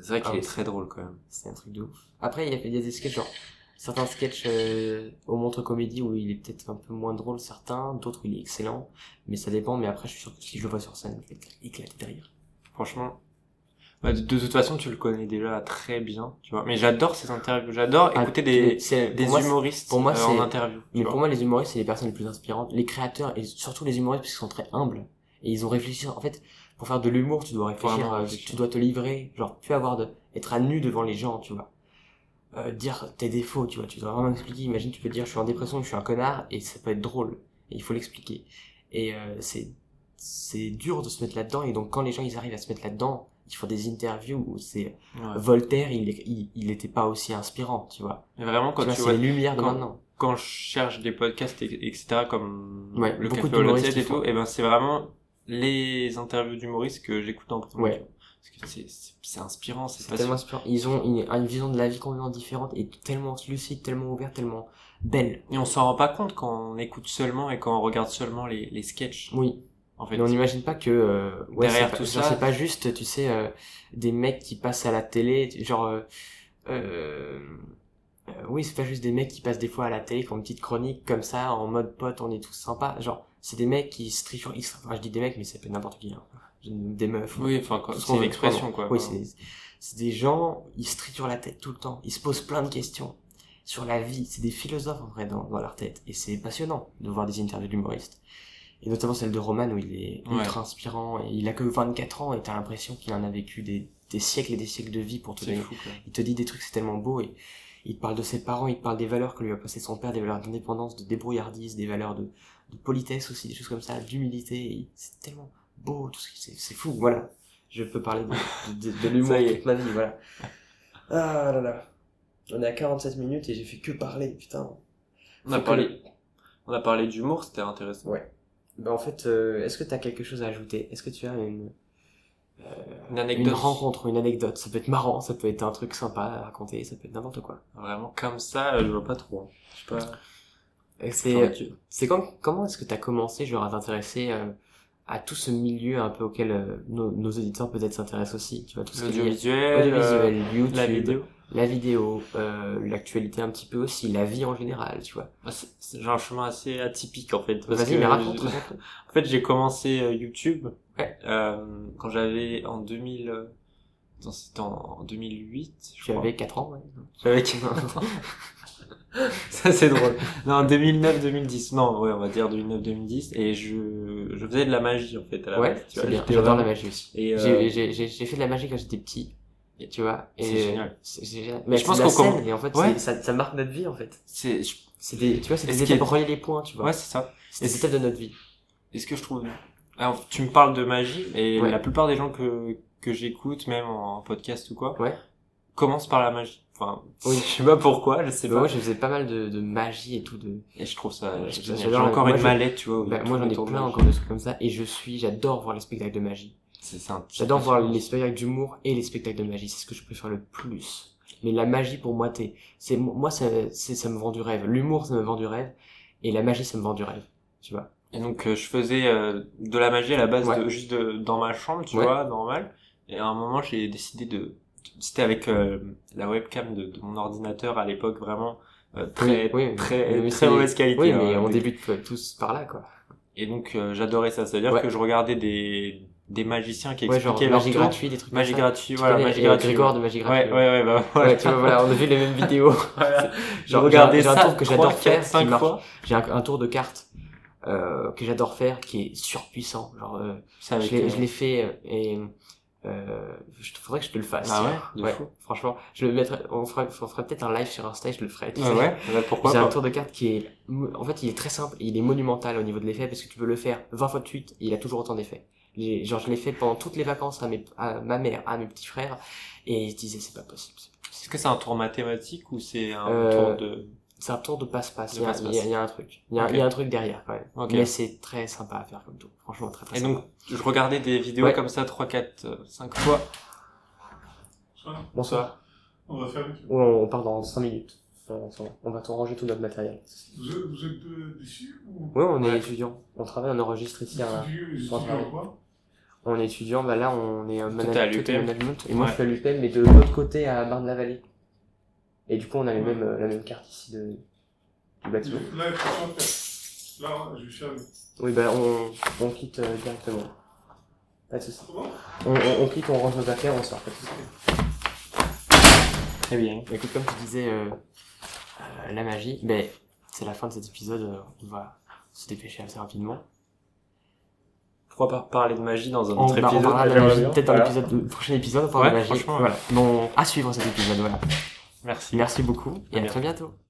C'est vrai qu'il Ah, est très drôle quand même. c'est un truc de ouf. Après, il y a, il y a des sketchs, genre, certains sketchs euh, au Montre Comédie où il est peut-être un peu moins drôle, certains, d'autres où il est excellent. Mais ça dépend, mais après, je suis sûr que si je le vois sur scène, je vais éclater de rire. Franchement. Bah, de, de toute façon, tu le connais déjà très bien, tu vois. Mais j'adore ces interviews. J'adore Ah, écouter des, c'est- des pour moi, humoristes pour moi, euh, c'est- en interview. Mais vois. pour moi, les humoristes, c'est les personnes les plus inspirantes. Les créateurs, et surtout les humoristes, parce qu'ils sont très humbles. Et ils ont réfléchi. En fait, pour faire de l'humour, tu dois réfléchir, euh, tu dois te livrer. Genre, vas avoir de, être à nu devant les gens, tu vois. Euh, dire tes défauts, tu vois. Tu dois vraiment expliquer. Imagine, tu peux dire, je suis en dépression, je suis un connard, et ça peut être drôle. Et il faut l'expliquer. Et euh, c'est, c'est dur de se mettre là-dedans. Et donc, quand les gens, ils arrivent à se mettre là-dedans, il faut des interviews où c'est, Ouais. Voltaire, il, il, il était pas aussi inspirant, tu vois. Mais vraiment, quand tu vois, tu vois, les lumières de quand- maintenant. quand je cherche des podcasts, et- etc., comme Ouais, le beaucoup Café au et font. tout, et ben c'est vraiment les interviews d'humoristes que j'écoute en premier. Ouais. Parce que c'est, inspirant, c'est tellement inspirant. Ils ont une, une vision de la vie complètement différente et tellement lucide, tellement ouverte, tellement belle. Et on s'en rend pas compte quand on écoute seulement et quand on regarde seulement les, les sketchs. Oui. En fait. Mais on n'imagine pas que euh, ouais, Derrière c'est pas- tout ça- c'est pas juste, tu sais, euh, des mecs qui passent à la télé, genre. Euh, euh, euh, oui, c'est pas juste des mecs qui passent des fois à la télé, qui une petite chronique comme ça, en mode pote, on est tous sympas. Genre, c'est des mecs qui se trichent. Enfin, je dis des mecs, mais ça peut être n'importe qui. Hein. Des meufs. Oui, enfin, c'est une expression, quoi. Oui, c'est des gens, ils se triturent la tête tout le temps. Ils se posent plein de questions sur la vie. C'est des philosophes, en vrai, dans, dans leur tête. Et c'est passionnant de voir des interviews d'humoristes. Et notamment celle de Roman où il est Ouais. ultra inspirant. Et il a que 24 ans et t'as l'impression qu'il en a vécu des, des siècles et des siècles de vie pour te donner. fou. Il te dit des trucs, c'est tellement beau. Et il te parle de ses parents, il te parle des valeurs que lui a passé son père, des valeurs d'indépendance, de débrouillardise, des valeurs de, de politesse aussi, des choses comme ça, d'humilité. C'est tellement beau, tout ce qui, c'est, fou, voilà. Je peux parler de, de, de, l'humour toute ma vie, voilà. Ah là là. On est à 47 minutes et j'ai fait que parler, putain. On a que parlé, on a parlé d'humour, c'était intéressant. Ouais. Ben en fait, euh, est-ce que tu as quelque chose à ajouter? Est-ce que tu as une, Une une anecdote. rencontre, une anecdote? Ça peut être marrant, ça peut être un truc sympa à raconter, ça peut être n'importe quoi. Vraiment, comme ça, euh, je vois pas trop. hein. Je sais pas. C'est, c'est comme, comment est-ce que tu as commencé genre, à t'intéresser euh, à tout ce milieu un peu auquel euh, nos, nos auditeurs peut-être s'interessent aussi Tu vois, tout ce qui est audiovisuel, euh, YouTube, la vidéo. La vidéo, euh, l'actualité un petit peu aussi, la vie en général, tu vois. Ah, J'ai un chemin assez atypique en fait. Vas-y, mais raconte. je-. En fait, j'ai commencé euh, YouTube Ouais. euh, quand j'avais en 2000. euh, C'était en, en 2008. je Tu crois. avais 4 ans, ouais. J'avais Ça c'est drôle. Non, 2009-2010. Non, ouais, on va dire 2009-2010. Et je, je faisais de la magie en fait à la ouais, base. tu vois, bien. J'adore la magie aussi. Euh, j'ai fait de la magie quand j'étais petit. Et tu vois. Et C'est génial. Génial. Mais Je pense qu'on scène, et en fait, Ouais. ça, ça marque notre vie, en fait. c'est, je- C'est des, tu vois, c'est des ce étapes est- relier les points, tu vois. ouais, c'est ça. c'est des étapes de notre vie. Et ce que je trouve. Alors, tu me parles de magie et Ouais. la plupart des gens que que j'écoute, même en podcast ou quoi, Ouais. commencent par la magie. Enfin, Oui. je sais pas pourquoi, je sais Bah, pas. moi, je faisais pas mal de, de magie et tout de, Et je trouve ça Ouais, J'ai encore moi, une mallette, tu vois. bah, moi, j'en ai plein encore de trucs comme ça, et je suis, j'adore voir les spectacles de magie. J'adore voir les spectacles d'humour et les spectacles de magie. C'est ce que je préfère le plus. Mais la magie, pour moi, t'es, c'est, moi, ça, ça me vend du rêve. L'humour, ça me vend du rêve. Et la magie, ça me vend du rêve. Tu vois. Et donc euh, je faisais euh, de la magie à la base Ouais. de, juste de, dans ma chambre, tu Ouais. vois, normal. Et à un moment j'ai décidé de c'était avec euh, la webcam de, de mon ordinateur à l'époque vraiment très Oui, oui. très mais très mauvaise qualité. Oui, hein, mais on avec- débute tous par là, quoi. Et donc j'adorais ça, c'est-à-dire Ouais. que je regardais des des magiciens qui Ouais, genre, expliquaient leur magie gratuite, des trucs magie gratuite, Tu voilà, magie gratuite. Grégoire de magie Ouais, gratuite. ouais, ouais, bah voilà. Ouais, tu vois, voilà, on a vu les mêmes vidéos. Voilà. J'ai Genre, regardé j'ai un tour que j'adore faire, quatre, cinq qui marche. fois. J'ai un, un tour de cartes euh, que j'adore faire, qui est surpuissant. Genre, euh, je l'ai euh, fait et euh, je faudrait que je te le fasse. Ah ouais, de ouais, fou. franchement, je le mettrai, on ferait, on ferait peut-être un live sur Insta, et je le ferai. tu Ouais, ouais, ouais, pourquoi C'est un tour de carte qui est, en fait, il est très simple, il est monumental au niveau de l'effet parce que tu peux le faire 20 fois de suite, et il a toujours autant d'effets. Genre, je l'ai fait pendant toutes les vacances à, mes, à ma mère, à mes petits frères, et je disais, c'est pas possible. c'est pas possible. Est-ce que c'est un tour mathématique ou c'est un Euh, tour de... C'est un tour de passe-passe, il y, a- passe-passe. il y a- il y a un truc. Il y a, Ok. il y a un truc derrière, quand même. Ok. Mais c'est très sympa à faire comme tour. Franchement, très très Et sympa. donc, je regardais des vidéos Ouais. comme ça 3, 4, 5 fois. Bonsoir. On va faire. Ouais, on part dans 5 minutes. On va tout ranger tout notre matériel. Vous êtes, vous êtes euh, d'ici ou Ouais, on est Ouais. étudiant. On travaille, on enregistre ici un, Étudiant- pour étudiant travailler. En quoi On est étudiant, bah là on est management, l'UPM. management, et moi Ouais. je suis à l'UPM, mais de l'autre côté à Marne-la-Vallée. Et du coup on a les Ouais. mêmes, euh, la même carte ici de, du bâtiment. Là, il faut sortir. Là, je fermer. Oui bah on, on quitte euh, directement. Pas de soucis. On, on, on quitte, on range nos affaires, on sort, pas de soucis. Très bien. Écoute, comme tu disais, euh, euh, la magie, ben c'est la fin de cet épisode, euh, on va se dépêcher assez rapidement. Pourquoi pas parler de magie dans un On, autre épisode de peut-être dans Voilà. l'épisode, le prochain épisode, on parlera de Ouais, magie. franchement, Voilà. Bon, à suivre cet épisode, voilà. Merci. Merci beaucoup, et À à bientôt. très bientôt.